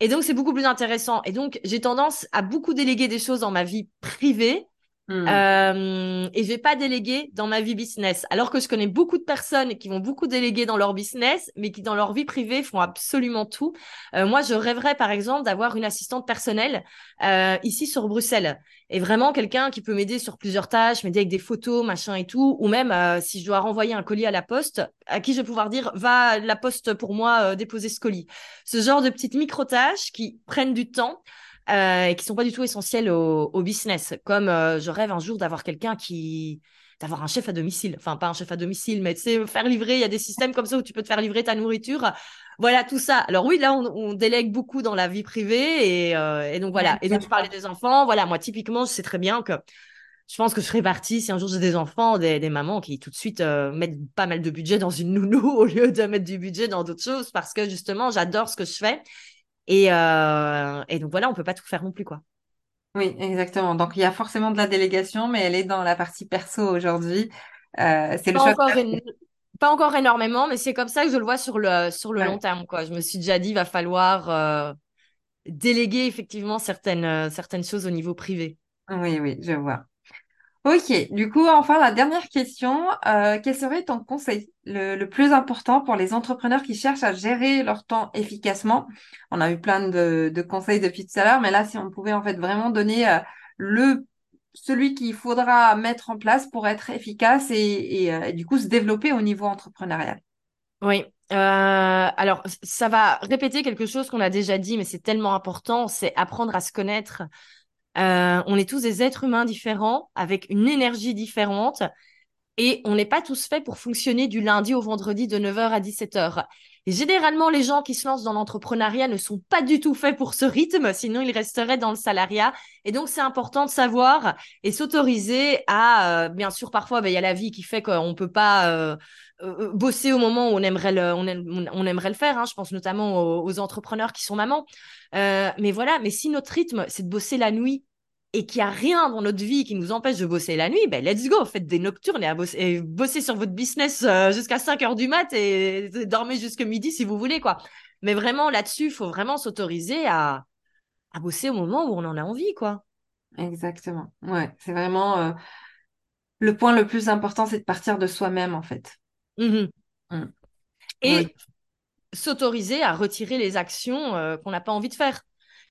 Et donc, c'est beaucoup plus intéressant. Et donc, j'ai tendance à beaucoup déléguer des choses dans ma vie privée Hmm. Euh, et je vais pas déléguer dans ma vie business. Alors que je connais beaucoup de personnes qui vont beaucoup déléguer dans leur business, mais qui dans leur vie privée font absolument tout. Euh, moi, je rêverais par exemple d'avoir une assistante personnelle euh, ici sur Bruxelles. Et vraiment quelqu'un qui peut m'aider sur plusieurs tâches, m'aider avec des photos, machin et tout. Ou même si je dois renvoyer un colis à la poste, à qui je vais pouvoir dire va la poste pour moi déposer ce colis. Ce genre de petites micro-tâches qui prennent du temps. Euh, et qui sont pas du tout essentiels au, business. Comme euh, je rêve un jour d'avoir quelqu'un qui d'avoir un chef à domicile, enfin pas un chef à domicile, mais tu sais faire livrer. Il y a des systèmes comme ça où tu peux te faire livrer ta nourriture. Voilà tout ça. Alors oui, là on, délègue beaucoup dans la vie privée et, euh, et donc voilà. et donc tu parlais des enfants. Voilà, moi typiquement, je sais très bien que je pense que je ferai partie, si un jour j'ai des enfants, des, des, mamans qui tout de suite mettent pas mal de budget dans une nounou au lieu de mettre du budget dans d'autres choses parce que justement, j'adore ce que je fais et, euh, et donc voilà, on peut pas tout faire non plus, quoi. Oui, exactement. Donc il y a forcément de la délégation, mais elle est dans la partie perso aujourd'hui. Euh, c'est le pas encore, pas encore énormément, mais c'est comme ça que je le vois sur le, sur le long terme. Quoi. Je me suis déjà dit, il va falloir euh, déléguer effectivement certaines, certaines choses au niveau privé. Oui, oui, je vois. Ok, du coup, enfin, la dernière question, euh, quel serait ton conseil le, plus important pour les entrepreneurs qui cherchent à gérer leur temps efficacement? On a eu plein de, conseils depuis tout à l'heure, mais là, si on pouvait en fait vraiment donner euh, le celui qu'il faudra mettre en place pour être efficace et, euh, du coup se développer au niveau entrepreneurial. Oui, alors ça va répéter quelque chose qu'on a déjà dit, mais c'est tellement important, c'est apprendre à se connaître, euh, on est tous des êtres humains différents, avec une énergie différente, et on n'est pas tous faits pour fonctionner du lundi au vendredi de 9h à 17h. Et généralement, les gens qui se lancent dans l'entrepreneuriat ne sont pas du tout faits pour ce rythme, sinon ils resteraient dans le salariat. Et donc, c'est important de savoir et s'autoriser à, euh, bien sûr, parfois, ben, il y a la vie qui fait qu'on ne peut pas euh, bosser au moment où on aimerait le, on, aimerait le faire. Hein. Je pense notamment aux, aux, entrepreneurs qui sont mamans. Mais voilà, mais si notre rythme, c'est de bosser la nuit et qu'il n'y a rien dans notre vie qui nous empêche de bosser la nuit, ben let's go, faites des nocturnes et, bosser, bosser sur votre business euh, jusqu'à 5 heures du mat et, dormez jusqu'à midi si vous voulez, quoi. Mais vraiment, là-dessus, il faut vraiment s'autoriser à, à bosser au moment où on en a envie, quoi. Exactement. Ouais, c'est vraiment euh, le point le plus important, c'est de partir de soi-même, en fait. Mmh mmh. Et s'autoriser à retirer les actions euh, qu'on n'a pas envie de faire.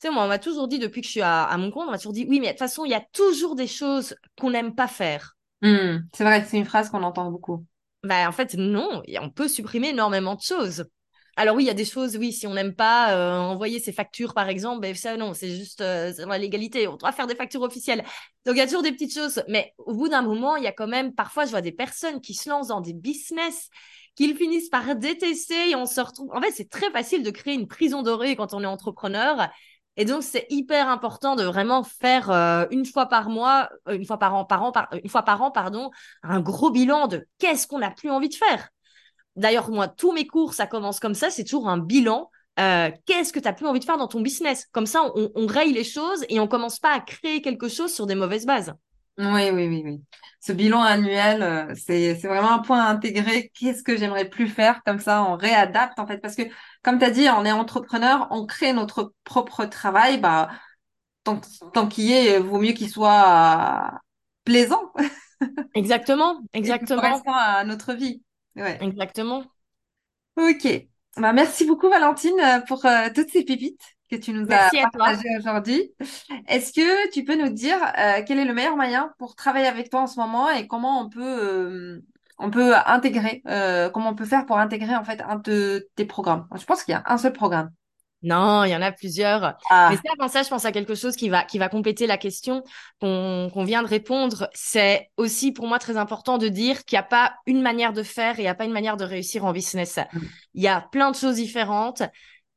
Tu sais, moi, on m'a toujours dit, depuis que je suis à, mon compte, on m'a toujours dit, oui, mais de toute façon, il y a toujours des choses qu'on n'aime pas faire. Hmm, c'est vrai, c'est une phrase qu'on entend beaucoup. Bah, en fait, non, on peut supprimer énormément de choses. Alors oui, il y a des choses, oui, si on n'aime pas euh, envoyer ses factures, par exemple, ben ça, non, c'est juste euh, la légalité. On doit faire des factures officielles. Donc, il y a toujours des petites choses. Mais au bout d'un moment, il y a quand même, parfois, je vois des personnes qui se lancent dans des business qu'ils finissent par détester et on se retrouve. En fait, c'est très facile de créer une prison dorée quand on est entrepreneur et donc, c'est hyper important de vraiment faire euh, une fois par mois, euh, une fois par an, euh, une fois par an, pardon, un gros bilan de qu'est-ce qu'on n'a plus envie de faire. D'ailleurs, moi, tous mes cours, ça commence comme ça, c'est toujours un bilan. qu'est-ce que tu n'as plus envie de faire dans ton business? Comme ça, on, on raye les choses et on commence pas à créer quelque chose sur des mauvaises bases. Oui, oui, oui, oui. Ce bilan annuel, euh, c'est, c'est vraiment un point à intégrer. Qu'est-ce que j'aimerais plus faire? Comme ça, on réadapte, en fait. Parce que, comme tu as dit, on est entrepreneur, on crée notre propre travail. Bah, tant, tant qu'il y est, vaut mieux qu'il soit plaisant. Exactement, exactement. correspond à notre vie. Ouais. Exactement. Ok. Bah, merci beaucoup, Valentine, euh, pour euh, toutes ces pépites que tu nous as Merci partagées aujourd'hui. Est-ce que tu peux nous dire euh, quel est le meilleur moyen pour travailler avec toi en ce moment et comment on peut, euh, on peut intégrer, euh, comment on peut faire pour intégrer en fait un de tes programmes? Je pense qu'il y a un seul programme. Non, il y en a plusieurs. Mais Ah, ça, avant ça, je pense à quelque chose qui va, qui va compléter la question qu'on qu'on vient de répondre. C'est aussi pour moi très important de dire qu'il n'y a pas une manière de faire et il n'y a pas une manière de réussir en business. Il y a plein de choses différentes.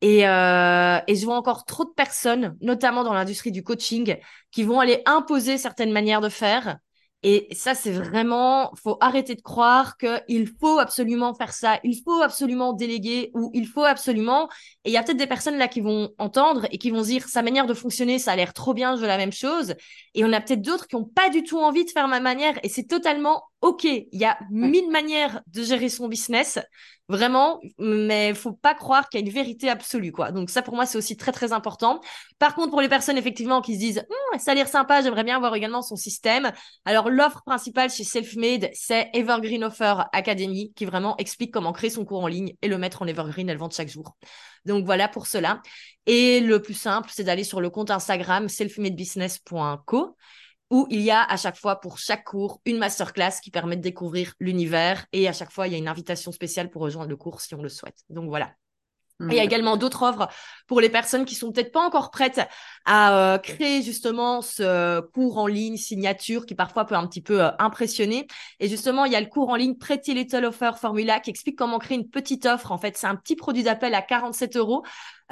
Et, euh, et je vois encore trop de personnes, notamment dans l'industrie du coaching, qui vont aller imposer certaines manières de faire. Et ça, c'est vraiment, faut arrêter de croire qu'il faut absolument faire ça, il faut absolument déléguer ou il faut absolument et il y a peut-être des personnes là qui vont entendre et qui vont dire sa manière de fonctionner, ça a l'air trop bien, je veux la même chose. Et on a peut-être d'autres qui n'ont pas du tout envie de faire ma manière et c'est totalement OK. Il y a mille manières de gérer son business, vraiment, mais faut pas croire qu'il y a une vérité absolue, quoi. Donc ça, pour moi, c'est aussi très, très important. Par contre, pour les personnes, effectivement, qui se disent, Hum, ça a l'air sympa, j'aimerais bien voir également son système. Alors, l'offre principale chez Selfmade, c'est Evergreen Offer Academy, qui vraiment explique comment créer son cours en ligne et le mettre en Evergreen, elle vend chaque jour. Donc voilà pour cela. Et le plus simple, c'est d'aller sur le compte Instagram selfmadebusiness.co où il y a à chaque fois pour chaque cours une masterclass qui permet de découvrir l'univers et à chaque fois il y a une invitation spéciale pour rejoindre le cours si on le souhaite. Donc voilà. Il y a également d'autres offres pour les personnes qui sont peut-être pas encore prêtes à euh, créer justement ce cours en ligne signature qui parfois peut un petit peu euh, impressionner. Et justement, il y a le cours en ligne Pretty Little Offer Formula qui explique comment créer une petite offre. En fait, c'est un petit produit d'appel à 47 euros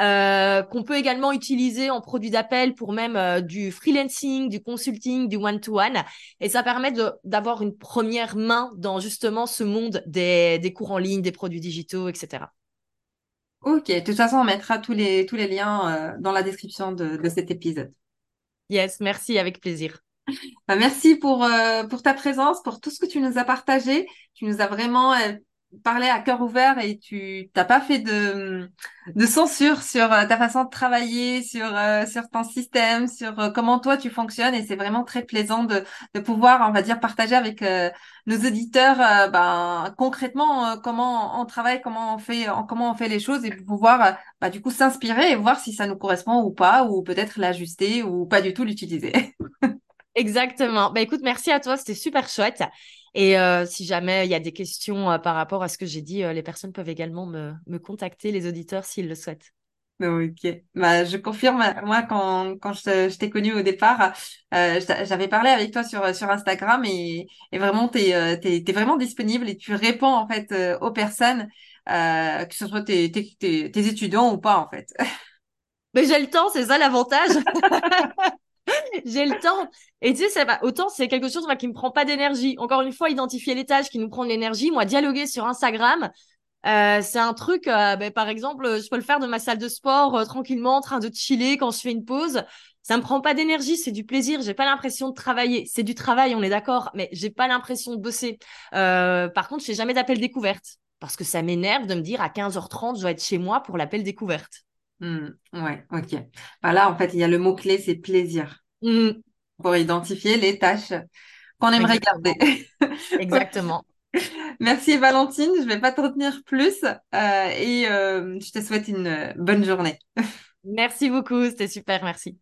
euh, qu'on peut également utiliser en produit d'appel pour même euh, du freelancing, du consulting, du one-to-one. Et ça permet d'avoir une première main dans justement ce monde des, des cours en ligne, des produits digitaux, etc. Ok, de toute façon, on mettra tous les, tous les liens euh, dans la description de, de cet épisode. Yes, merci, avec plaisir. Bah, merci pour, euh, pour ta présence, pour tout ce que tu nous as partagé. Tu nous as vraiment euh, parlé à cœur ouvert et tu t'as pas fait de, de censure sur euh, ta façon de travailler, sur, euh, sur ton système, sur euh, comment toi tu fonctionnes. Et c'est vraiment très plaisant de, de pouvoir, on va dire, partager avec euh, nos auditeurs euh, ben, concrètement comment on travaille, comment on fait, en- comment on fait les choses et pouvoir bah, du coup s'inspirer et voir si ça nous correspond ou pas, ou peut-être l'ajuster ou pas du tout l'utiliser. Exactement. Bah écoute, merci à toi, c'était super chouette. Et euh, si jamais il y a des questions euh, par rapport à ce que j'ai dit, euh, les personnes peuvent également me, me contacter, les auditeurs, s'ils le souhaitent. Ok, bah, je confirme, moi quand, quand je, t'ai connu au départ, euh, j'avais parlé avec toi sur, sur Instagram et, et vraiment t'es, t'es, t'es vraiment disponible et tu réponds en fait aux personnes, euh, que ce soit tes, tes, tes, tes étudiants ou pas en fait. Mais j'ai le temps, c'est ça l'avantage. J'ai le temps. Et tu sais, autant c'est quelque chose moi, qui me prend pas d'énergie. Encore une fois, identifier les tâches qui nous prennent l'énergie. Moi, dialoguer sur Instagram, euh, c'est un truc, euh, ben, par exemple, je peux le faire de ma salle de sport euh, tranquillement, en train de chiller quand je fais une pause. Ça me prend pas d'énergie, c'est du plaisir. J'ai pas l'impression de travailler. C'est du travail, on est d'accord, mais j'ai pas l'impression de bosser. Euh, par contre, je fais jamais d'appel découverte parce que ça m'énerve de me dire à 15h30, je dois être chez moi pour l'appel découverte. Hmm, ouais, ok. Bah là en fait il y a le mot-clé, c'est plaisir Mhm, pour identifier les tâches qu'on aimerait garder. exactement. Merci Valentine, je vais pas te retenir plus euh, et euh, je te souhaite une bonne journée. Merci beaucoup, c'était super, merci.